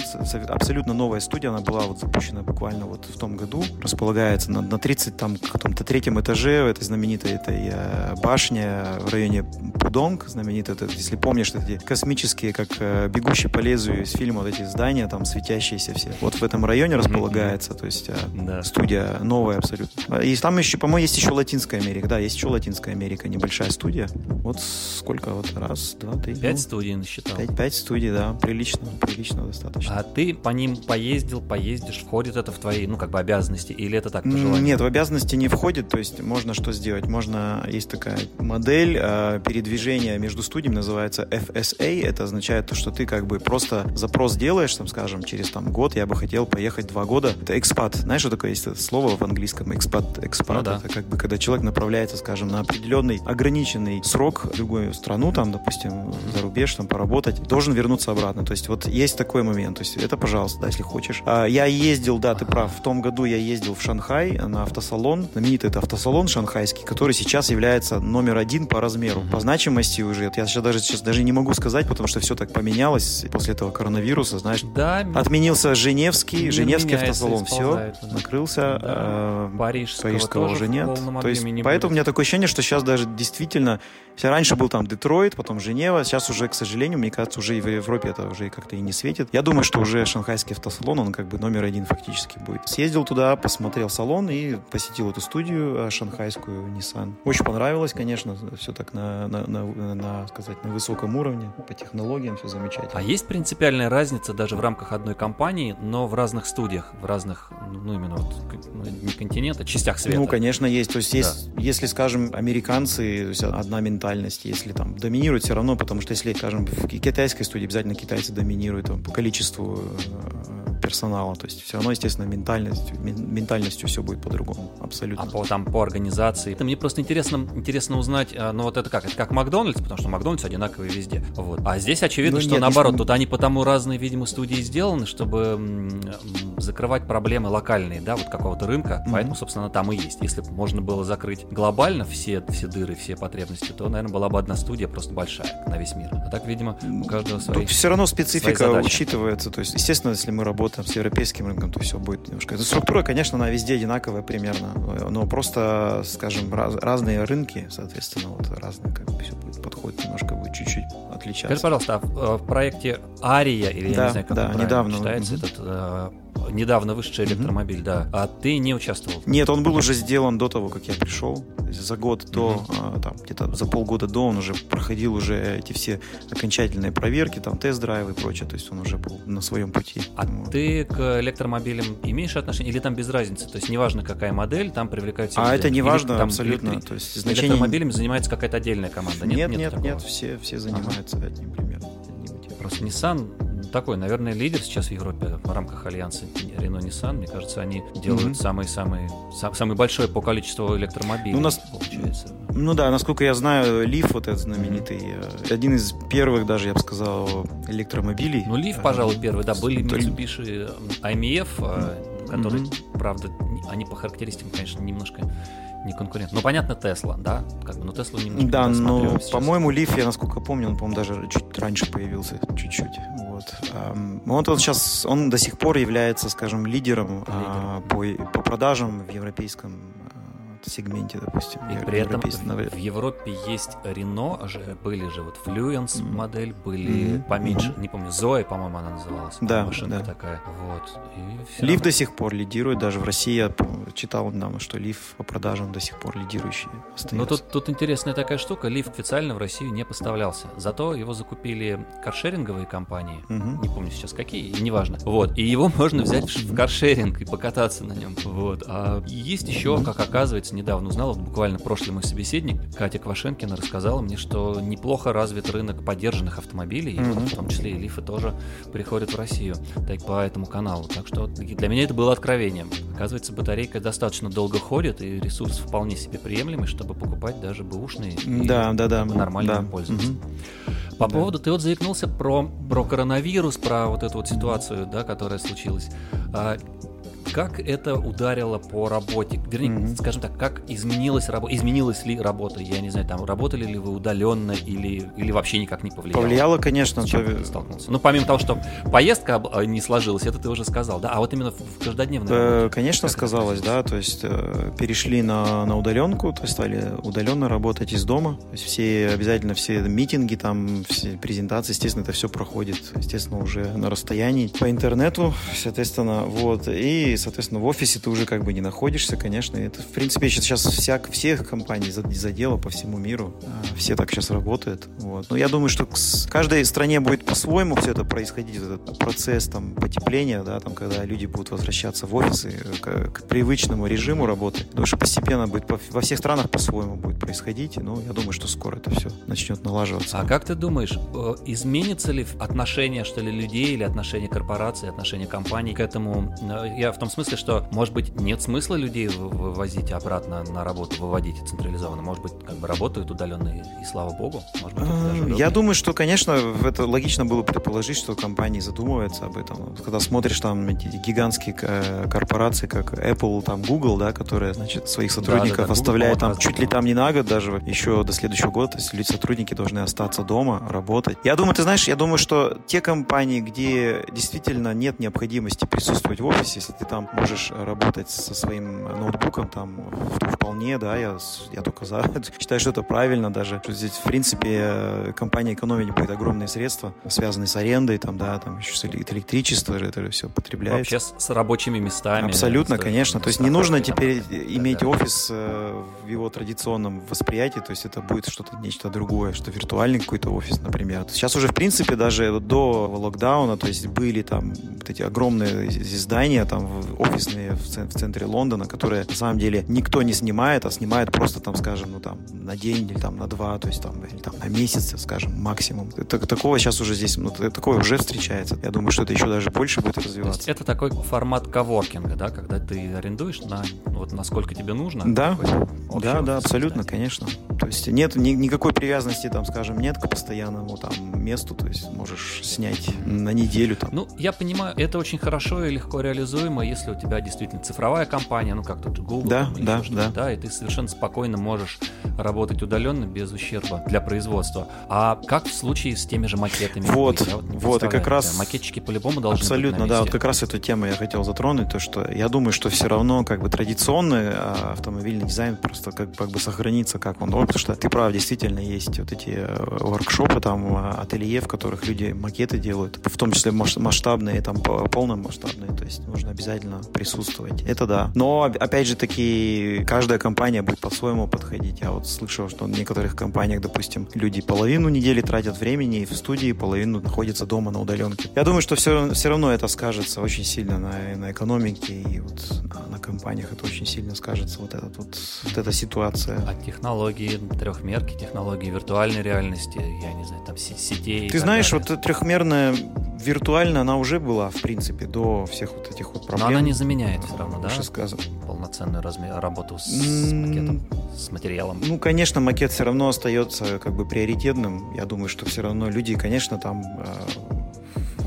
абсолютно новая студия, она была вот запущена буквально вот в том году, располагается на, на 30 там каком-то третьем этаже этой знаменитой этой э, башне в районе Пудонг, знаменитый, это, если помнишь, эти космические, как э, бегущие по лезвию из фильма, вот эти здания там светящиеся все. Вот в этом районе располагается, то есть э, да. студия новая абсолютно. И там еще, по-моему, есть еще Латинская Америка, да, есть еще Латинская Америка, небольшая студия. Вот сколько вот Раз, два, три. Пять ну, студий насчитал. Пять, пять студий, да. Прилично, прилично достаточно. А ты по ним поездил, поездишь, входит это в твои, ну, как бы обязанности, или это так, по Нет, в обязанности не входит, то есть можно что сделать? Можно, есть такая модель э, передвижения между студиями, называется FSA, это означает то, что ты как бы просто запрос делаешь, там, скажем, через там год я бы хотел поехать два года. Это экспат. Знаешь, что такое есть это слово в английском? Экспат. Экспат. Ну, да. Это как бы когда человек направляется, скажем, на определенный ограниченный срок в другую страну, там, допустим, за рубеж, там, поработать, должен вернуться обратно. То есть вот есть такой момент. То есть это, пожалуйста, да, если хочешь. А, я ездил, да, ты прав, в том году я ездил в Шанхай на автосалон, знаменитый это автосалон шанхайский, который сейчас является номер один по размеру, по значимости уже. Я сейчас даже, сейчас даже не могу сказать, потому что все так поменялось после этого коронавируса, знаешь. Да. Отменился Женевский, Женевский автосалон, все, да. накрылся. Да. Э, Парижского, Парижского уже нет. То есть, поэтому у меня такое ощущение, что сейчас даже действительно, если раньше был там Детройт, потом потом Женева. Сейчас уже, к сожалению, мне кажется, уже и в Европе это уже как-то и не светит. Я думаю, что уже шанхайский автосалон, он как бы номер один фактически будет. Съездил туда, посмотрел салон и посетил эту студию э, шанхайскую Nissan. Очень понравилось, конечно, все так на, на, на, на, сказать, на высоком уровне, по технологиям все замечательно. А есть принципиальная разница даже в рамках одной компании, но в разных студиях, в разных, ну именно вот, ну, не континента, частях света? Ну, конечно, есть. То есть, да. есть если, скажем, американцы, то есть одна ментальность, если там доминирует все равно, потому что если, скажем, в китайской студии обязательно китайцы доминируют по количеству э, персонала. То есть все равно, естественно, ментальностью, ментальностью все будет по-другому. Абсолютно. А по, там, по организации. Это мне просто интересно, интересно узнать, а, ну вот это как? Это как Макдональдс, потому что Макдональдс одинаковый везде. Вот. А здесь очевидно, ну, что нет, наоборот, тут они потому разные, видимо, студии сделаны, чтобы закрывать проблемы локальные, да, вот какого-то рынка. Mm-hmm. Поэтому, собственно, там и есть. Если бы можно было закрыть глобально все, все дыры, все потребности, то, наверное, была бы одна студия просто большая на весь мир. А так, видимо, у каждого свои Тут все равно специфика учитывается. То есть, естественно, если мы работаем там, с европейским рынком, то все будет немножко... Структура, конечно, она везде одинаковая примерно, но просто, скажем, раз, разные рынки, соответственно, вот разные как бы все будет, подход немножко будет чуть-чуть отличаться. Скажи, пожалуйста, а в, в проекте Ария, или да, я не знаю, как да, недавно читается угу. этот э, недавно вышедший электромобиль, да. А ты не участвовал? Нет, он был уже сделан до того, как я пришел. За год до, а, там, где-то за полгода до он уже проходил уже эти все окончательные проверки, там, тест-драйвы и прочее. То есть он уже был на своем пути. А вот. ты к электромобилям имеешь отношение? Или там без разницы? То есть неважно, какая модель, там привлекают А это не важно там абсолютно. Электри... То есть значение... Электромобилями занимается какая-то отдельная команда? Нет, нет, нет, нет все, все занимаются ага. одним примерно. Просто Nissan такой, наверное, лидер сейчас в Европе в рамках альянса Renault Nissan. Мне кажется, они делают mm-hmm. самый, большой по количеству электромобилей. Ну, нас... получается. Ну да, насколько я знаю, Leaf вот этот знаменитый, mm-hmm. один из первых даже, я бы сказал, электромобилей. Ну, Leaf, пожалуй, первый, да, были Mitsubishi IMF, mm-hmm. которые, mm-hmm. правда, они по характеристикам, конечно, немножко не конкурент. Ну, понятно, Тесла, да? Как бы, ну, Теслу немножко Да, но, по-моему, Лиф, я насколько помню, он, по-моему, даже чуть раньше появился, чуть-чуть. Вот. Он вот сейчас, он до сих пор является, скажем, лидером, лидером. А, по, по продажам в европейском сегменте, допустим. И при этом в Европе есть Рено, же, были же вот Fluence mm-hmm. модель, были mm-hmm. поменьше, mm-hmm. не помню, Zoe, по-моему, она называлась. Да, машинка да. такая. Вот. Лив равно... до сих пор лидирует, даже в России я читал нам, что Лив по продажам до сих пор лидирующий остается. Но тут, тут интересная такая штука, Лив официально в Россию не поставлялся, зато его закупили каршеринговые компании, mm-hmm. не помню сейчас какие, неважно. Вот, и его можно взять в каршеринг и покататься на нем. Вот. А есть еще, как оказывается, кстати, недавно узнал, вот буквально прошлый мой собеседник, Катя Квашенкина, рассказала мне, что неплохо развит рынок поддержанных автомобилей, mm-hmm. и вот, в том числе и лифы тоже приходят в Россию так, по этому каналу. Так что для меня это было откровением. Оказывается, батарейка достаточно долго ходит, и ресурс вполне себе приемлемый, чтобы покупать даже бэушные да, и да, да, нормально да. пользоваться. Mm-hmm. По да. поводу, ты вот заикнулся про, про коронавирус, про вот эту вот ситуацию, да, которая случилась. А, как это ударило по работе? Вернее, mm-hmm. скажем так, как изменилась работа? Изменилась ли работа? Я не знаю, там работали ли вы удаленно или, или вообще никак не повлияло? Повлияло, конечно. С чем ты столкнулся? Ну, помимо того, что поездка э, не сложилась, это ты уже сказал, да? А вот именно в каждодневной э, работе? Конечно, сказалось, да. То есть э, перешли на, на удаленку, то есть стали удаленно работать из дома. То есть все, обязательно все митинги, там, все презентации, естественно, это все проходит, естественно, уже на расстоянии по интернету, соответственно, вот. И соответственно, в офисе ты уже как бы не находишься, конечно. Это, в принципе, сейчас вся, всех компаний задело по всему миру. А, все так сейчас работают. Вот. Но я думаю, что в каждой стране будет по-своему все это происходить, этот процесс там, потепления, да, там, когда люди будут возвращаться в офисы к, к привычному режиму работы. Потому что постепенно будет по, во всех странах по-своему будет происходить. Но я думаю, что скоро это все начнет налаживаться. А как ты думаешь, э, изменится ли отношение, что ли, людей или отношение корпораций, отношение компаний к этому? Э, я в том смысле, что, может быть, нет смысла людей вывозить обратно на работу, выводить централизованно. Может быть, как бы работают удаленные, и слава богу. Может быть, даже Я думаю, что, конечно, это логично было предположить, что компании задумываются об этом. Когда смотришь там эти гигантские корпорации, как Apple, там Google, да, которые, значит, своих сотрудников да, да, да. оставляют там чуть ли там не на год даже, еще до следующего года, то есть люди, сотрудники должны остаться дома, работать. Я думаю, ты знаешь, я думаю, что те компании, где действительно нет необходимости присутствовать в офисе, если ты там можешь работать со своим ноутбуком, там вполне, да, я, я только за. Считаю, что это правильно даже. Что здесь, в принципе, компания экономить будет огромные средства, связанные с арендой, там, да, там еще с электричество, это же все потребляется. Вообще с рабочими местами. Абсолютно, конечно. То есть не нужно теперь иметь офис э, в его традиционном восприятии, то есть это будет что-то, нечто другое, что виртуальный какой-то офис, например. Сейчас уже, в принципе, даже до локдауна, то есть были там вот эти огромные здания, там офисные в центре Лондона, которые на самом деле никто не снимает, а снимает просто там, скажем, ну там на день или там на два, то есть там, или, там на месяц, скажем, максимум. Это, такого сейчас уже здесь, ну, такое уже встречается. Я думаю, что это еще даже больше будет развиваться. То есть это такой формат коворкинга, да, когда ты арендуешь на вот насколько тебе нужно? Да, да, да, абсолютно, конечно. То есть нет ни, никакой привязанности, там, скажем, нет к постоянному там месту, то есть можешь снять на неделю там. Ну, я понимаю, это очень хорошо и легко реализуемо, если у тебя действительно цифровая компания, ну как тут Google, да, там, да, да. да, и ты совершенно спокойно можешь работать удаленно без ущерба для производства. А как в случае с теми же макетами? Вот, вот, вот, и как раз... Макетчики по-любому должны Абсолютно, да, вот как раз эту тему я хотел затронуть, то, что я думаю, что все равно как бы традиционный а, автомобильный дизайн просто как, как бы сохранится, как он, что ты прав, действительно есть вот эти э, воркшопы, там, а, ателье, в которых люди макеты делают, в том числе масштабные, там, полномасштабные, то есть нужно обязательно присутствовать. Это да. Но, опять же таки, каждая компания будет по-своему подходить. Я вот слышал, что в некоторых компаниях, допустим, люди половину недели тратят времени в студии, половину находятся дома на удаленке. Я думаю, что все, все равно это скажется очень сильно на, на экономике и вот на, на компаниях это очень сильно скажется, вот, этот, вот, вот эта ситуация. А технологии трехмерки, технологии виртуальной реальности, я не знаю, там сетей. Ты знаешь, далее. вот трехмерная виртуально она уже была, в принципе, до всех вот этих вот проблем. Но она не заменяет все равно, да? сказано. Полноценную размер, работу с, с макетом, с материалом. Ну, конечно, макет все равно остается как бы приоритетным. Я думаю, что все равно люди, конечно, там э,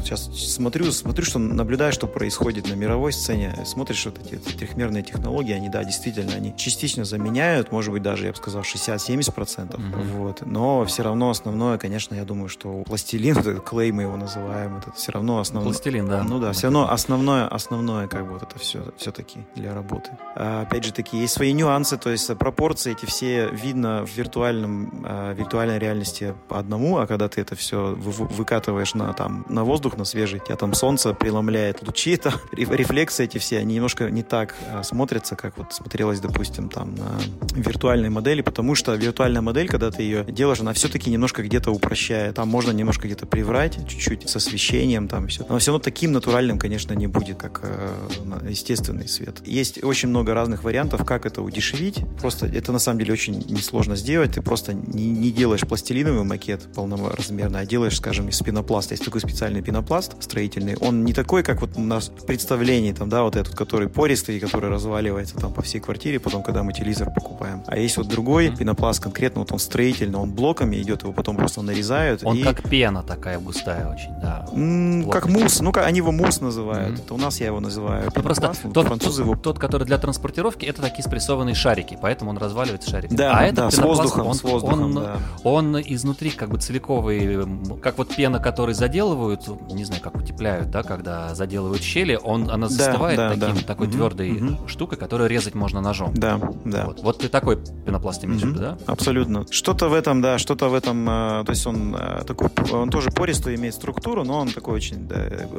сейчас смотрю, смотрю, что наблюдаю, что происходит на мировой сцене, смотришь вот эти, эти трехмерные технологии, они, да, действительно, они частично заменяют, может быть, даже, я бы сказал, 60-70%, mm-hmm. вот, но все равно основное, конечно, я думаю, что пластилин, этот клей мы его называем, это все равно основное. Пластилин, да. Ну да, все равно основное, основное, как бы вот это все, все-таки для работы. А, опять же таки, есть свои нюансы, то есть пропорции эти все видно в виртуальном, а, виртуальной реальности по одному, а когда ты это все выкатываешь на, там, на воздух, на свежий, тебя там солнце преломляет лучи, там рефлексы эти все, они немножко не так а, смотрятся, как вот смотрелось, допустим, там на виртуальной модели, потому что виртуальная модель, когда ты ее делаешь, она все-таки немножко где-то упрощает. Там можно немножко где-то приврать, чуть-чуть с освещением, там все. Но все равно таким натуральным, конечно, не будет, как э, естественный свет. Есть очень много разных вариантов, как это удешевить. Просто это на самом деле очень несложно сделать. Ты просто не, не делаешь пластилиновый макет полноразмерный, а делаешь, скажем, из пенопласта. Есть такой специальный пенопласт, пенопласт строительный, он не такой, как вот у нас в представлении, там, да, вот этот, который пористый, который разваливается там по всей квартире, потом, когда мы телевизор покупаем. А есть вот другой mm-hmm. пенопласт конкретно, вот он строительный, он блоками идет, его потом просто нарезают. Он и... как пена такая густая очень, да. М- как мусс, ну они его мусс называют, mm-hmm. это у нас я его называю. Ну, просто тот, французы его... тот, который для транспортировки, это такие спрессованные шарики, поэтому он разваливается шариками. Да, а этот да, с воздухом, он, с воздухом, он, да. он изнутри как бы целиковый, как вот пена, который заделывают, не знаю, как утепляют, да, когда заделывают щели, он, она застывает да, да, таким, да. такой угу, твердой угу. штукой, которую резать можно ножом. Да, да. Вот, вот ты такой пенопласт имеешь угу, да? Абсолютно. Что-то в этом, да, что-то в этом, э, то есть он э, такой, он тоже пористый имеет структуру, но он такой очень, да,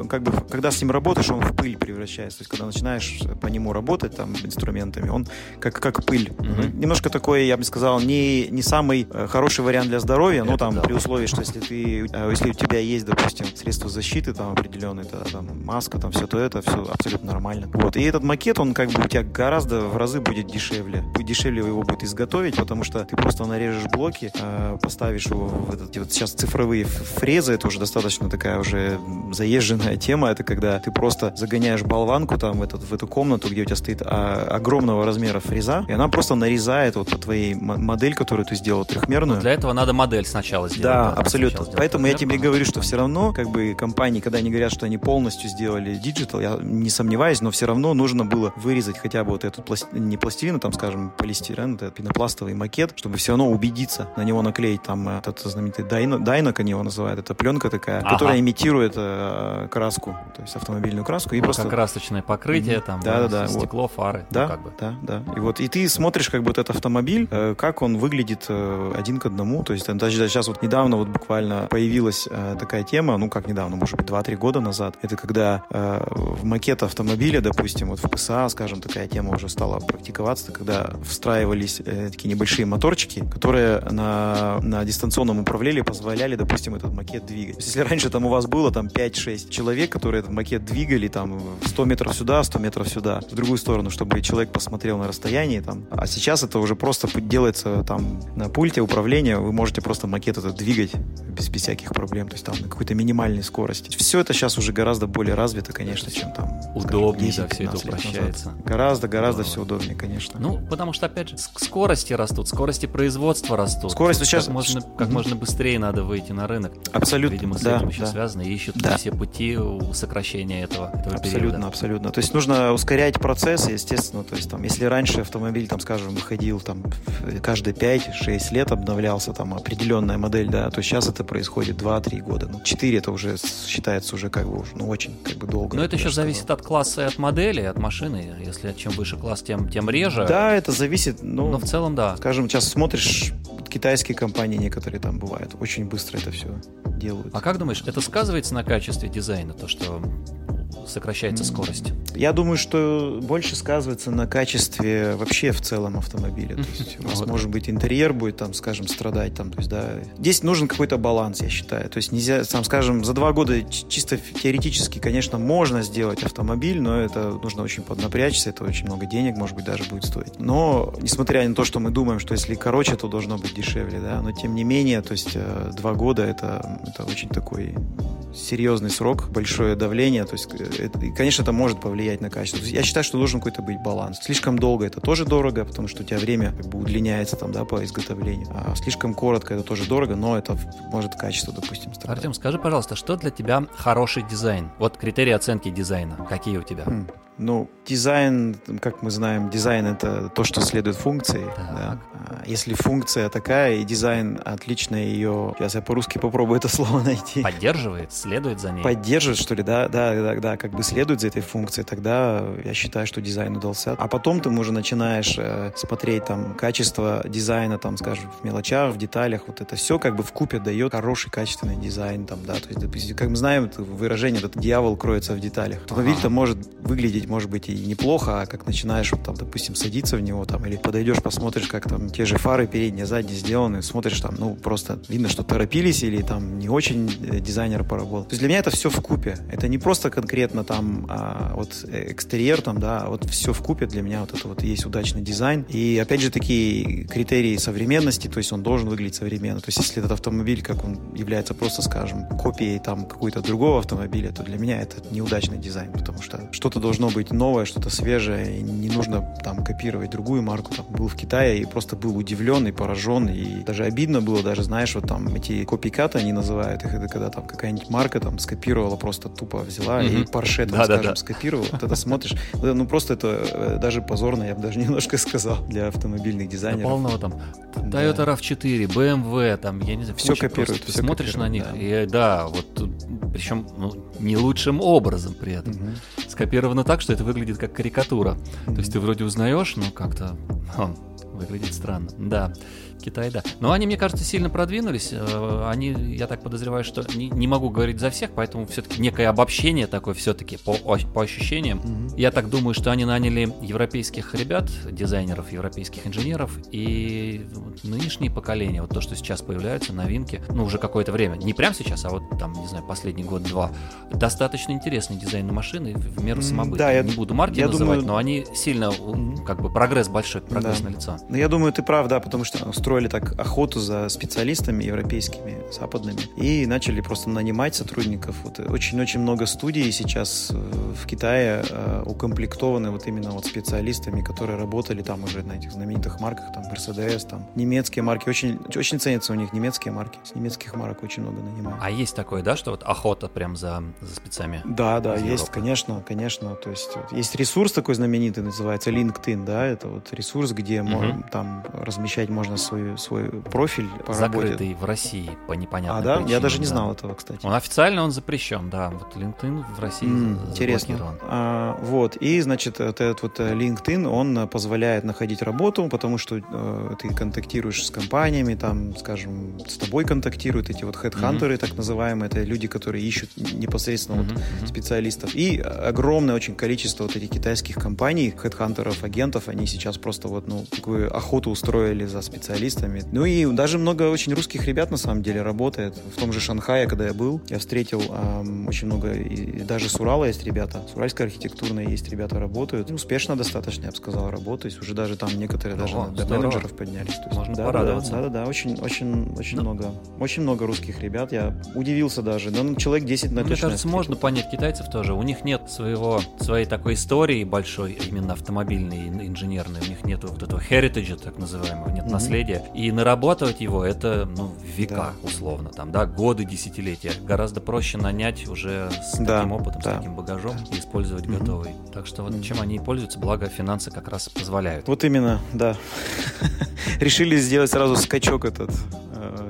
как бы, когда с ним работаешь, он в пыль превращается. То есть когда начинаешь по нему работать там инструментами, он как, как пыль. Угу. Немножко такой, я бы сказал, не, не самый э, хороший вариант для здоровья, но там да. при условии, что если ты, если у тебя есть, допустим, средства защиты, там определенный, тогда там маска, там все то это, все абсолютно нормально. Вот. И этот макет, он как бы у тебя гораздо в разы будет дешевле. Дешевле его будет изготовить, потому что ты просто нарежешь блоки, э, поставишь его в этот, вот сейчас цифровые фрезы, это уже достаточно такая уже заезженная тема, это когда ты просто загоняешь болванку там в, этот, в эту комнату, где у тебя стоит а, огромного размера фреза, и она просто нарезает вот по твоей модель, которую ты сделал трехмерную. Для этого надо модель сначала сделать. Да, да абсолютно. Поэтому я тебе говорю, что все равно как бы компании, когда они говорят, что они полностью сделали digital, я не сомневаюсь, но все равно нужно было вырезать хотя бы вот эту пласт... не пластилину, там, скажем, полистирен, этот пенопластовый макет, чтобы все равно убедиться, на него наклеить там этот знаменитый Di-No, Di-Noc они его называют, это пленка такая, ага. которая имитирует э, краску, то есть автомобильную краску. И ну, просто... Как красочное покрытие, там, да, да, да, стекло, вот. фары. Да, ну, как бы. да, да. И вот и ты смотришь как бы вот этот автомобиль, э, как он выглядит э, один к одному, то есть там, даже сейчас вот недавно вот буквально появилась э, такая тема, ну как недавно, может быть, 2-3 года назад, это когда э, в макет автомобиля, допустим, вот в ПСА, скажем, такая тема уже стала практиковаться, когда встраивались э, такие небольшие моторчики, которые на, на дистанционном управлении позволяли, допустим, этот макет двигать. Если раньше там у вас было там 5-6 человек, которые этот макет двигали там 100 метров сюда, 100 метров сюда, в другую сторону, чтобы человек посмотрел на расстоянии там, а сейчас это уже просто делается там на пульте управления, вы можете просто макет этот двигать без, без всяких проблем, то есть там на какой-то минимальной скорости. Все это сейчас уже гораздо более развито, конечно, чем там удобнее, скажем, 10, да, все это упрощается. Гораздо, гораздо все удобнее, конечно. Ну, потому что, опять же, скорости растут, скорости производства растут. Скорость сейчас... Как можно, как можно быстрее надо выйти на рынок. Абсолютно, Видимо, с да, этим еще да. связано, и ищут да. все пути сокращения этого, этого Абсолютно, периода. абсолютно. То есть нужно ускорять процесс, естественно. То есть там, если раньше автомобиль, там, скажем, выходил там каждые 5-6 лет обновлялся там определенная модель, да, то сейчас это происходит 2-3 года. Ну, 4 это уже считается уже как бы уже, ну, очень как бы долго. Но это еще зависит от класса и от модели, от машины. Если чем выше класс, тем, тем реже. Да, это зависит, но, но в целом да. Скажем, сейчас смотришь китайские компании некоторые там бывают, очень быстро это все делают. А как думаешь, это сказывается на качестве дизайна, то, что сокращается скорость? Я думаю, что больше сказывается на качестве вообще в целом автомобиля. То есть у вас вот. может быть интерьер будет там, скажем, страдать там, то есть да. Здесь нужен какой-то баланс, я считаю. То есть нельзя, там, скажем, за два года чисто теоретически, конечно, можно сделать автомобиль, но это нужно очень поднапрячься, это очень много денег, может быть, даже будет стоить. Но несмотря на то, что мы думаем, что если короче, то должно быть дешевле, да, но тем не менее, то есть э, два года это, это очень такой серьезный срок, большое давление, то есть это, конечно, это может повлиять на качество. Я считаю, что должен какой-то быть баланс. Слишком долго это тоже дорого, потому что у тебя время как бы удлиняется там, да, по изготовлению. А слишком коротко это тоже дорого, но это может качество, допустим, страдать. Артем, скажи, пожалуйста, что для тебя хороший дизайн? Вот критерии оценки дизайна. Какие у тебя? Хм. Ну, дизайн, как мы знаем, дизайн это то, что следует функции. Да? А если функция такая, и дизайн отлично ее... Сейчас я по-русски попробую это слово найти. Поддерживает, следует за ней. Поддерживает, что ли, да, да, да, да, как бы следует за этой функцией, тогда я считаю, что дизайн удался. А потом ты уже начинаешь э, смотреть там качество дизайна, там, скажем, в мелочах, в деталях, вот это все как бы вкупе дает хороший качественный дизайн, там, да, то есть, как мы знаем, выражение, этот дьявол кроется в деталях. Автомобиль-то может выглядеть выглядеть, может быть, и неплохо, а как начинаешь, вот, там, допустим, садиться в него, там, или подойдешь, посмотришь, как там те же фары передние, задние сделаны, смотришь, там, ну, просто видно, что торопились или там не очень э, дизайнер поработал. То есть для меня это все в купе. Это не просто конкретно там а, вот экстерьер, там, да, а вот все в купе для меня вот это вот есть удачный дизайн. И опять же такие критерии современности, то есть он должен выглядеть современно. То есть если этот автомобиль, как он является просто, скажем, копией там какой-то другого автомобиля, то для меня это неудачный дизайн, потому что что-то должно быть новое, что-то свежее, и не нужно там копировать другую марку. Там, был в Китае и просто был удивлен и поражен, и даже обидно было, даже знаешь, вот там эти копикаты они называют их, это когда там какая-нибудь марка там скопировала, просто тупо взяла mm-hmm. и Porsche, там, да, скажем, да, да. скопировала, вот это смотришь, ну просто это э, даже позорно, я бы даже немножко сказал, для автомобильных дизайнеров. Да полного там Toyota RAV4, BMW, там, я не знаю, все копируют. Все смотришь на них, да. и да, вот причем ну, не лучшим образом при этом. Угу. Скопировано так, что это выглядит как карикатура. То есть ты вроде узнаешь, но как-то выглядит странно. Да. Китай, да. Но они, мне кажется, сильно продвинулись. Э, они, я так подозреваю, что не, не могу говорить за всех, поэтому все-таки некое обобщение такое все-таки по, по ощущениям. Mm-hmm. Я так думаю, что они наняли европейских ребят, дизайнеров, европейских инженеров, и нынешнее поколение, вот то, что сейчас появляются, новинки, ну, уже какое-то время, не прямо сейчас, а вот там, не знаю, последний год-два, достаточно интересный дизайн машины, в меру самобытный. Да, я, не буду марки я называть, думаю... но они сильно, как бы, прогресс большой, прогресс да. на лицо. Ну, я думаю, ты прав, да, потому что строят устроили так охоту за специалистами европейскими, западными, и начали просто нанимать сотрудников. Вот очень-очень много студий сейчас э, в Китае э, укомплектованы вот именно вот специалистами, которые работали там уже на этих знаменитых марках, там Mercedes, там немецкие марки. Очень, очень ценятся у них немецкие марки. С немецких марок очень много нанимают. А есть такое, да, что вот охота прям за, за спецами? Да, да, есть, Европы? конечно, конечно. То есть вот, есть ресурс такой знаменитый, называется LinkedIn, да, это вот ресурс, где угу. можно, там размещать можно свой, свой профиль по Закрытый работе. в России по непонятным А, да? Причинам, Я даже не знал да. этого, кстати. Он официально он запрещен, да. Вот LinkedIn в России mm, Интересно. А, вот, и, значит, этот вот э, LinkedIn, он позволяет находить работу, потому что э, ты контактируешь с компаниями, там, скажем, с тобой контактируют эти вот хедхантеры, mm-hmm. так называемые, это люди, которые ищут непосредственно mm-hmm. вот специалистов. И огромное очень количество вот этих китайских компаний, хедхантеров, агентов, они сейчас просто вот, ну, такую охоту устроили за специалистами. Ну и даже много очень русских ребят, на самом деле, работает. В том же Шанхае, когда я был, я встретил эм, очень много, и, и даже с Урала есть ребята, с уральской архитектурной есть ребята работают. Успешно достаточно, я бы сказал, работают. Уже даже там некоторые даже О, до менеджеров поднялись. То есть, Можно да, порадоваться. Да, да, да, очень, очень, очень ну, много. Очень много русских ребят. Я удивился даже. Да, ну, человек 10 на ну, Мне кажется, можно понять китайцев тоже. У них нет своего, своей такой истории большой, именно автомобильной, инженерной. У них нет вот этого heritage, так называемого, нет mm-hmm. наследия. И нарабатывать его это, ну, века, да. условно, там, да, годы, десятилетия. Гораздо проще нанять уже с да, таким опытом, да. с таким багажом да. и использовать mm-hmm. готовый. Так что вот чем они и пользуются, благо финансы как раз позволяют. Вот именно, да. Решили сделать сразу скачок этот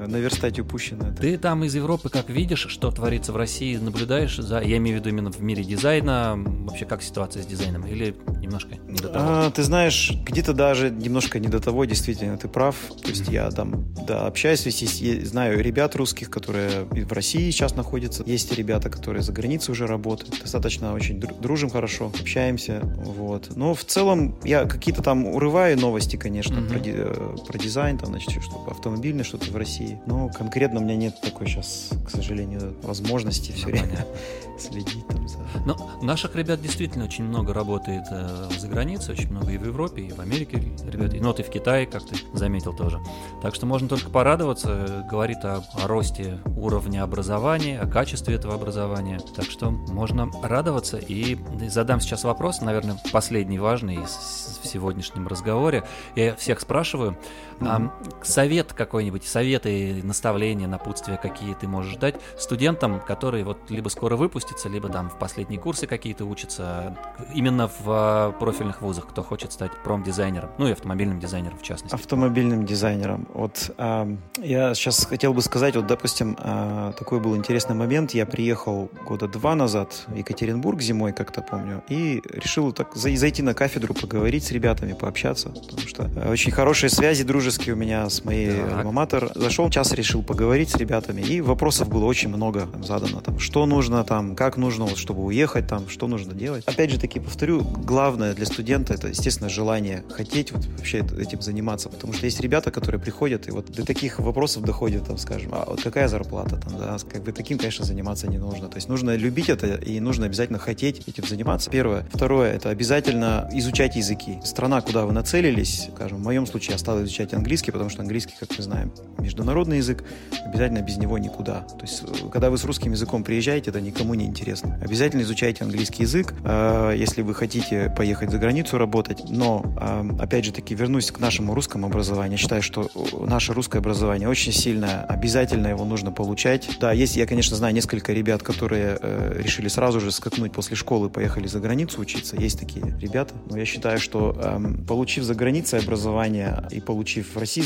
наверстать упущенное. Ты там из Европы как видишь, что творится в России, наблюдаешь за, я имею в виду именно в мире дизайна, вообще как ситуация с дизайном, или немножко не до того? А, ты знаешь, где-то даже немножко не до того, действительно, ты прав. То есть mm-hmm. я там, да, общаюсь, есть, есть, знаю ребят русских, которые в России сейчас находятся, есть ребята, которые за границей уже работают, достаточно очень дружим хорошо, общаемся, вот. Но в целом я какие-то там урываю новости, конечно, mm-hmm. про, э, про дизайн, там, значит, что автомобильное что-то в России. Но конкретно у меня нет такой сейчас, к сожалению, возможности все время следить там за... Но наших ребят действительно очень много работает э, за границей, очень много и в Европе, и в Америке ребят, ну вот и в Китае, как ты заметил тоже. Так что можно только порадоваться, говорит о, о росте уровня образования, о качестве этого образования. Так что можно радоваться и задам сейчас вопрос, наверное, последний важный в сегодняшнем разговоре. Я всех спрашиваю, mm-hmm. а, совет какой-нибудь, советы, наставления, напутствия, какие ты можешь дать студентам, которые вот либо скоро выпустятся, либо там в последние курсы какие-то учатся, именно в а, профильных вузах, кто хочет стать промдизайнером, ну и автомобильным дизайнером в частности. Автомобильным дизайнером. Вот а, я сейчас хотел бы сказать, вот допустим, а, такой был интересный момент. Я приехал года два назад в Екатеринбург зимой, как-то помню, и решил так зайти на кафедру, поговорить с ребятами, пообщаться, потому что очень хорошие связи дружеские у меня с моей альма-матер. Зашел час, решил поговорить с ребятами, и вопросов было очень много задано. Там, что нужно там, как нужно, вот, чтобы уехать там, что нужно делать. Опять же таки, повторю, главное для студента это, естественно, желание хотеть вот вообще этим заниматься, потому что есть ребята, которые приходят и вот до таких вопросов доходят, там, скажем, а вот какая зарплата там, да, как бы таким, конечно, заниматься не нужно. То есть нужно любить это и нужно обязательно хотеть этим заниматься. Первое. Второе, это обязательно изучать языки. Страна, куда вы нацелились, скажем, в моем случае я стал изучать английский, потому что английский, как мы знаем, международный язык, обязательно без него никуда. То есть, э, когда вы с русским языком приезжаете, это никому не интересно. Обязательно изучайте английский язык, э, если вы хотите поехать за границу работать. Но, э, опять же таки, вернусь к нашему русскому образованию. Я считаю, что наше русское образование очень сильное, обязательно его нужно получать. Да, есть, я, конечно, знаю несколько ребят, которые решили сразу же скакнуть после школы, поехали за границу учиться. Есть такие ребята. Но я считаю, что эм, получив за границей образование и получив в России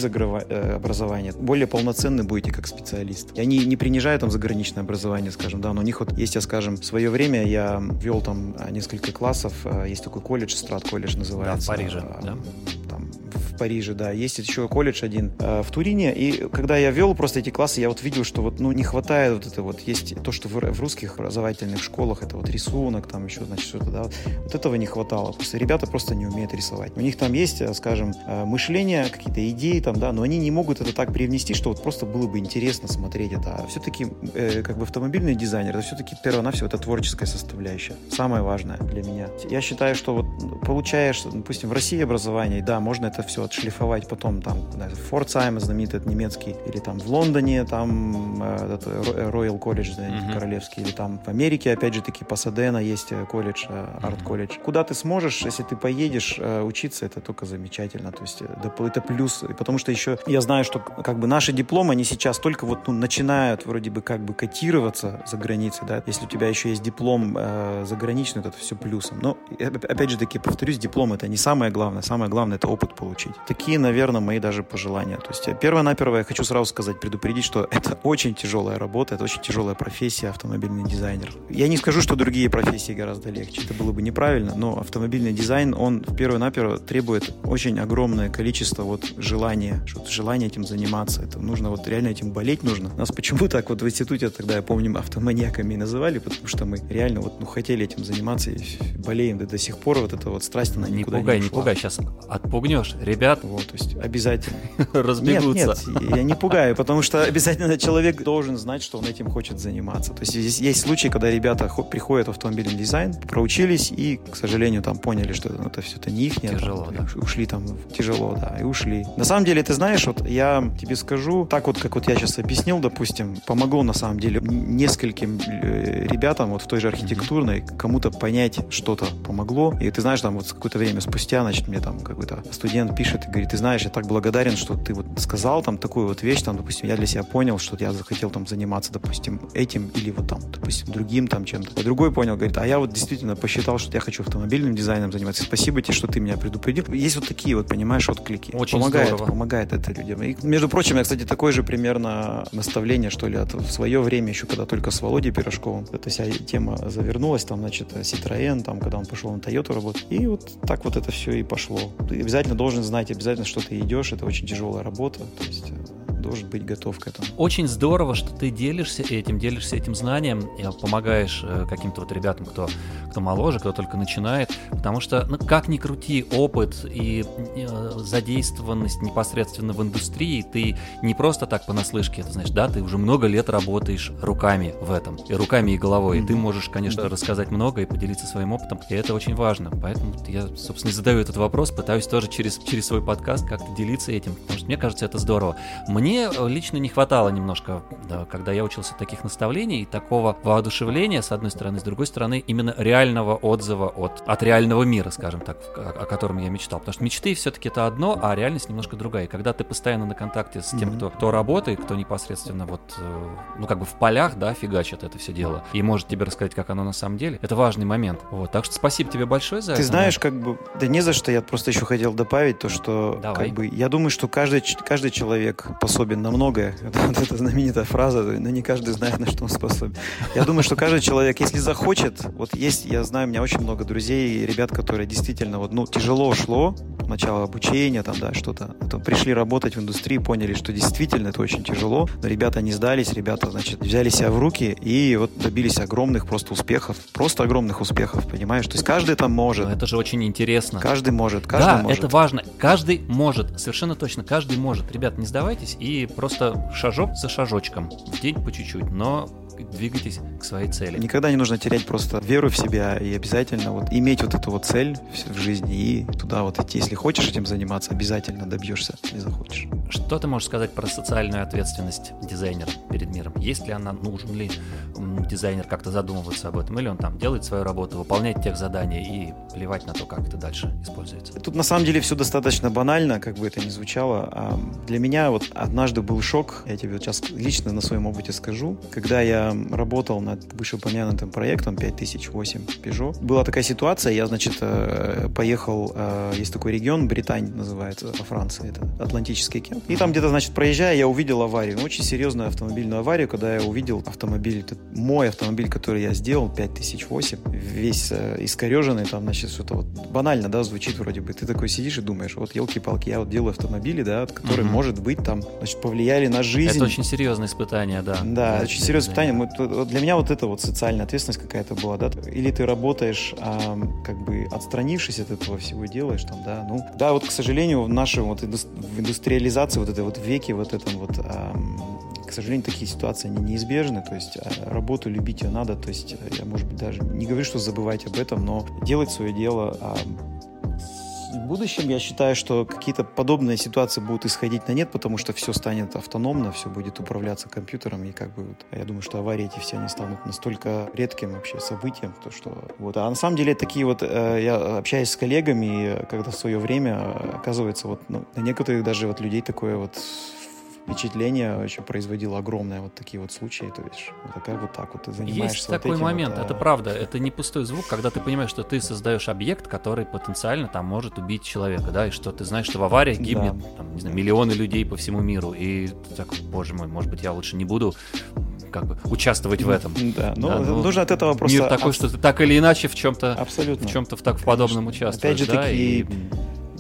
образование, более полноценны будете как специалист. Я не, не принижаю там заграничное образование, скажем, да, но у них вот есть, я скажем, в свое время я вел там а, несколько классов, а, есть такой колледж, Страт колледж называется. Да, в Париже, а, да. Там, в Париже, да. Есть еще колледж один э, в Турине. И когда я вел просто эти классы, я вот видел, что вот, ну, не хватает вот это вот. Есть то, что в, в русских образовательных школах, это вот рисунок, там еще, значит, что-то, да. Вот этого не хватало. Просто ребята просто не умеют рисовать. У них там есть, э, скажем, э, мышление, какие-то идеи там, да, но они не могут это так привнести, что вот просто было бы интересно смотреть это. А все-таки, э, как бы автомобильный дизайнер, это все-таки перво-навсего это творческая составляющая. Самое важное для меня. Я считаю, что вот получаешь, допустим, в России образование, да, можно это все отшлифовать потом там, да, Фордсайм, знаменитый немецкий, или там в Лондоне, там э, этот Royal College, знаете, mm-hmm. королевский, или там в Америке, опять же таки, Пасадена есть колледж, арт-колледж. Mm-hmm. Куда ты сможешь, если ты поедешь учиться, это только замечательно, то есть это плюс, потому что еще я знаю, что как бы наши дипломы, они сейчас только вот ну, начинают вроде бы как бы котироваться за границей, да, если у тебя еще есть диплом э, заграничный, то это все плюсом. Но, опять же таки, повторюсь, диплом это не самое главное, самое главное это опыт получить. Такие, наверное, мои даже пожелания. То есть, первое-наперво я хочу сразу сказать, предупредить, что это очень тяжелая работа, это очень тяжелая профессия, автомобильный дизайнер. Я не скажу, что другие профессии гораздо легче, это было бы неправильно, но автомобильный дизайн, он первое-наперво требует очень огромное количество вот желания, что желание этим заниматься. Это нужно вот реально этим болеть нужно. Нас почему так вот в институте тогда, я помню, автоманьяками называли, потому что мы реально вот ну, хотели этим заниматься и болеем да, до сих пор. Вот эта вот страсть, она не никуда пугай, не Не пугай, сейчас отпугнешь. Ребят, вот, то есть обязательно. Разбегутся. Нет, нет, я не пугаю, потому что обязательно человек должен знать, что он этим хочет заниматься. То есть здесь есть случаи, когда ребята приходят в автомобильный дизайн, проучились и, к сожалению, там поняли, что это все это не их. Тяжело, там, да. Ушли там, тяжело, да, и ушли. На самом деле, ты знаешь, вот я тебе скажу, так вот, как вот я сейчас объяснил, допустим, помогло на самом деле нескольким э, ребятам вот в той же архитектурной, кому-то понять что-то помогло. И ты знаешь, там вот какое-то время спустя, значит, мне там какой-то студент пишет и говорит, ты знаешь, я так благодарен, что ты вот сказал там такую вот вещь, там, допустим, я для себя понял, что я захотел там заниматься, допустим, этим или вот там, допустим, другим там чем-то. А другой понял, говорит, а я вот действительно посчитал, что я хочу автомобильным дизайном заниматься. Спасибо тебе, что ты меня предупредил. Есть вот такие вот, понимаешь, отклики. Очень помогает, здорово. помогает это людям. И, между прочим, я, кстати, такое же примерно наставление, что ли, от, в свое время, еще когда только с Володей Пирожковым, эта вся тема завернулась, там, значит, Citroën, там, когда он пошел на Toyota работать. И вот так вот это все и пошло. Ты обязательно должен знать, обязательно, что ты идешь, это очень тяжелая работа. То есть э, должен быть готов к этому. Очень здорово, что ты делишься этим, делишься этим знанием, и помогаешь э, каким-то вот ребятам, кто, кто моложе, кто только начинает, потому что, ну, как ни крути, опыт и э, задействованность непосредственно в индустрии, ты не просто так понаслышке, это значит, да, ты уже много лет работаешь руками в этом, и руками, и головой, mm-hmm. и ты можешь, конечно, да. рассказать много и поделиться своим опытом, и это очень важно, поэтому я, собственно, задаю этот вопрос, пытаюсь тоже через, через свой подкаст как-то делиться этим, потому что мне кажется, это здорово. Мне мне э, лично не хватало немножко, да, когда я учился таких наставлений, такого воодушевления, с одной стороны, с другой стороны, именно реального отзыва от, от реального мира, скажем так, о, о котором я мечтал. Потому что мечты все-таки это одно, а реальность немножко другая. И когда ты постоянно на контакте с тем, кто, кто работает, кто непосредственно вот, э, ну, как бы в полях, да, фигачит это все дело, и может тебе рассказать, как оно на самом деле, это важный момент. Вот, так что спасибо тебе большое за ты это. Ты знаешь, как бы, да не за что, я просто еще хотел добавить то, что, Давай. как бы, я думаю, что каждый, каждый человек способен способен на многое. Вот эта знаменитая фраза, но не каждый знает, на что он способен. Я думаю, что каждый человек, если захочет, вот есть, я знаю, у меня очень много друзей и ребят, которые действительно вот, ну, тяжело шло, начало обучения, там, да, что-то, потом пришли работать в индустрии, поняли, что действительно это очень тяжело, но ребята не сдались, ребята, значит, взяли себя в руки и вот добились огромных просто успехов, просто огромных успехов, понимаешь? То есть каждый там может. Но это же очень интересно. Каждый может, каждый да, может. это важно. Каждый может, совершенно точно, каждый может. Ребят, не сдавайтесь и просто шажок за шажочком, в день по чуть-чуть, но двигайтесь к своей цели. Никогда не нужно терять просто веру в себя и обязательно вот иметь вот эту вот цель в жизни и туда вот идти. Если хочешь этим заниматься, обязательно добьешься, не захочешь. Что ты можешь сказать про социальную ответственность дизайнера перед миром? Есть ли она, нужен ли дизайнер как-то задумываться об этом, или он там делает свою работу, выполняет тех задания и плевать на то, как это дальше используется? Тут на самом деле все достаточно банально, как бы это ни звучало. А для меня вот однажды был шок, я тебе сейчас лично на своем опыте скажу, когда я работал над вышеупомянутым проектом 5008 Peugeot. Была такая ситуация, я, значит, э, поехал, э, есть такой регион, Британь называется, во Франции, это Атлантический океан. И там где-то, значит, проезжая, я увидел аварию, ну, очень серьезную автомобильную аварию, когда я увидел автомобиль, это мой автомобиль, который я сделал, 5008, весь э, искореженный, там, значит, что-то вот банально, да, звучит вроде бы. Ты такой сидишь и думаешь, вот елки-палки, я вот делаю автомобили, да, которые, угу. может быть, там, значит, повлияли на жизнь. Это очень серьезное испытание, да. Да, очень серьезное испытание для меня вот это вот социальная ответственность какая-то была, да, или ты работаешь, а, как бы отстранившись от этого всего делаешь там, да, ну, да, вот, к сожалению, в нашем вот в индустриализации вот этой вот веке, вот этом вот, а, к сожалению, такие ситуации, они неизбежны, то есть а, работу любить ее надо, то есть я, может быть, даже не говорю, что забывать об этом, но делать свое дело, в будущем я считаю, что какие-то подобные ситуации будут исходить на нет, потому что все станет автономно, все будет управляться компьютером, и как бы вот, я думаю, что аварии эти все они станут настолько редким вообще событием, то что вот. А на самом деле такие вот, э, я общаюсь с коллегами, когда в свое время, оказывается, вот ну, на некоторых даже вот людей такое вот впечатление очень производило огромное вот такие вот случаи. То есть вот такая вот так вот ты занимаешься. Есть такой вот момент, вот, это правда, это не пустой звук, когда ты понимаешь, что ты создаешь объект, который потенциально там может убить человека, да, и что ты знаешь, что в авариях гибнет да. там, не знаю, миллионы людей по всему миру, и ты так, боже мой, может быть, я лучше не буду как бы участвовать в этом. Да, но да, ну, нужно от этого просто... Мир такой, что ты так или иначе в чем-то... Абсолютно. В чем-то в, так, в подобном участвуешь. Опять же да, таки, и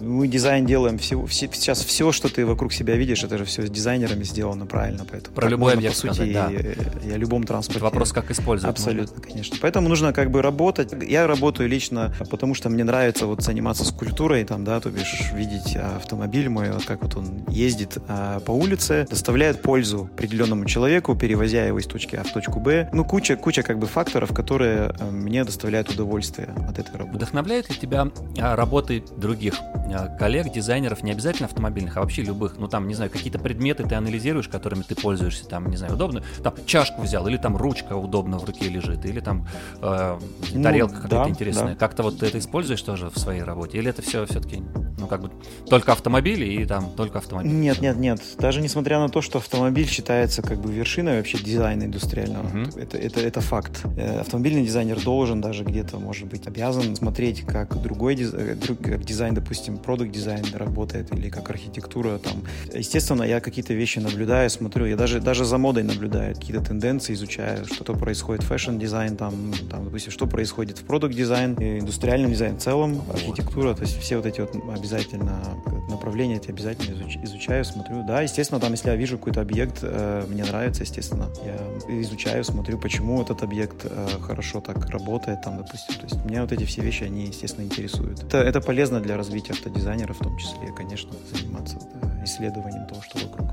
мы дизайн делаем все, все, сейчас все, что ты вокруг себя видишь, это же все с дизайнерами сделано правильно, поэтому про любой объект, по сути, сказать, да. я, я любом транспорте. Это вопрос, как использовать. Абсолютно, можно. конечно. Поэтому нужно как бы работать. Я работаю лично, потому что мне нравится вот заниматься скульптурой, там, да, то бишь видеть автомобиль мой, вот как вот он ездит а, по улице, доставляет пользу определенному человеку, перевозя его из точки А в точку Б. Ну куча, куча как бы факторов, которые э, мне доставляют удовольствие от этой работы. Вдохновляет ли тебя а, работы других а, коллег, дизайнеров? дизайнеров не обязательно автомобильных, а вообще любых. Ну, там, не знаю, какие-то предметы ты анализируешь, которыми ты пользуешься, там, не знаю, удобно. Там чашку взял, или там ручка удобно в руке лежит, или там э, ну, тарелка ну, какая-то да, интересная. Да. Как-то вот ты это используешь тоже в своей работе? Или это все все-таки, ну, как бы только автомобили и там только автомобили? Нет, нет, нет. Даже несмотря на то, что автомобиль считается как бы вершиной вообще дизайна индустриального, угу. это, это, это факт. Э, автомобильный дизайнер должен даже где-то, может быть, обязан смотреть, как другой дизайн, э, дизайн допустим, product design работает или как архитектура там. Естественно, я какие-то вещи наблюдаю, смотрю, я даже, даже за модой наблюдаю, какие-то тенденции изучаю, что-то происходит в fashion design, там, там, допустим, что происходит в product design, индустриальном дизайне в целом, архитектура, то есть все вот эти вот обязательно направления эти обязательно изуч, изучаю, смотрю. Да, естественно, там, если я вижу какой-то объект, э, мне нравится, естественно, я изучаю, смотрю, почему этот объект э, хорошо так работает, там, допустим. То есть меня вот эти все вещи, они, естественно, интересуют. Это, это полезно для развития автодизайнера в том числе, конечно, заниматься да, исследованием того, что вокруг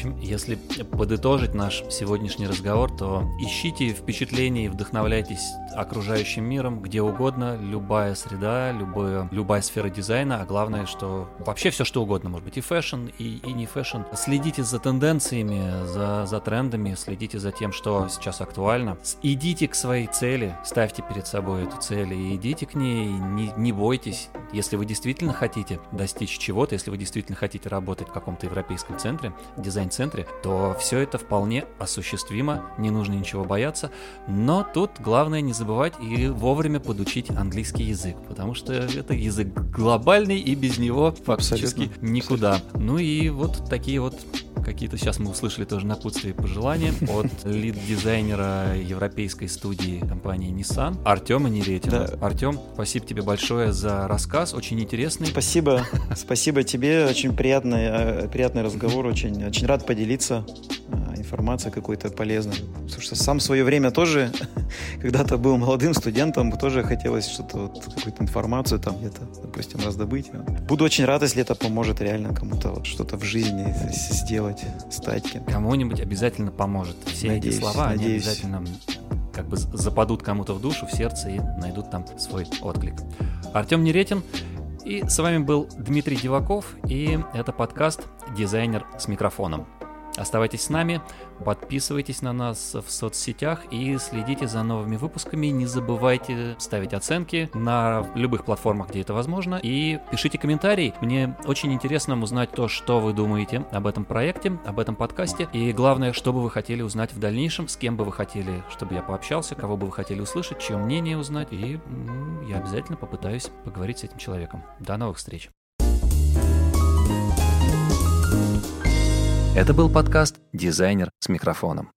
общем, если подытожить наш сегодняшний разговор, то ищите впечатления и вдохновляйтесь окружающим миром, где угодно, любая среда, любая, любая сфера дизайна, а главное, что вообще все что угодно, может быть и fashion, и, и не fashion. Следите за тенденциями, за, за трендами, следите за тем, что сейчас актуально. Идите к своей цели, ставьте перед собой эту цель и идите к ней, не, не бойтесь. Если вы действительно хотите достичь чего-то, если вы действительно хотите работать в каком-то европейском центре, дизайн-центре, то все это вполне осуществимо, не нужно ничего бояться. Но тут главное не забывать и вовремя подучить английский язык, потому что это язык глобальный, и без него фактически Абсолютно. никуда. Ну и вот такие вот какие-то сейчас мы услышали тоже напутствие и пожелания от лид-дизайнера европейской студии компании Nissan Артема Неретина. Да. Артем, спасибо тебе большое за рассказ, очень интересный. Спасибо, спасибо тебе, очень приятный, э, приятный разговор, очень, очень рад поделиться э, информацией какой-то полезной. Потому что сам в свое время тоже, когда-то был молодым студентом, тоже хотелось что-то, вот, какую-то информацию там где-то, допустим, раздобыть. Буду очень рад, если это поможет реально кому-то вот что-то в жизни сделать, стать кем-то. Кому-нибудь обязательно поможет. Все надеюсь, эти слова, надеюсь. они обязательно как бы западут кому-то в душу, в сердце и найдут там свой отклик. Артем Неретин, и с вами был Дмитрий Диваков, и это подкаст «Дизайнер с микрофоном». Оставайтесь с нами, подписывайтесь на нас в соцсетях и следите за новыми выпусками. Не забывайте ставить оценки на любых платформах, где это возможно. И пишите комментарии. Мне очень интересно узнать то, что вы думаете об этом проекте, об этом подкасте. И главное, что бы вы хотели узнать в дальнейшем, с кем бы вы хотели, чтобы я пообщался, кого бы вы хотели услышать, чье мнение узнать. И я обязательно попытаюсь поговорить с этим человеком. До новых встреч! Это был подкаст «Дизайнер с микрофоном».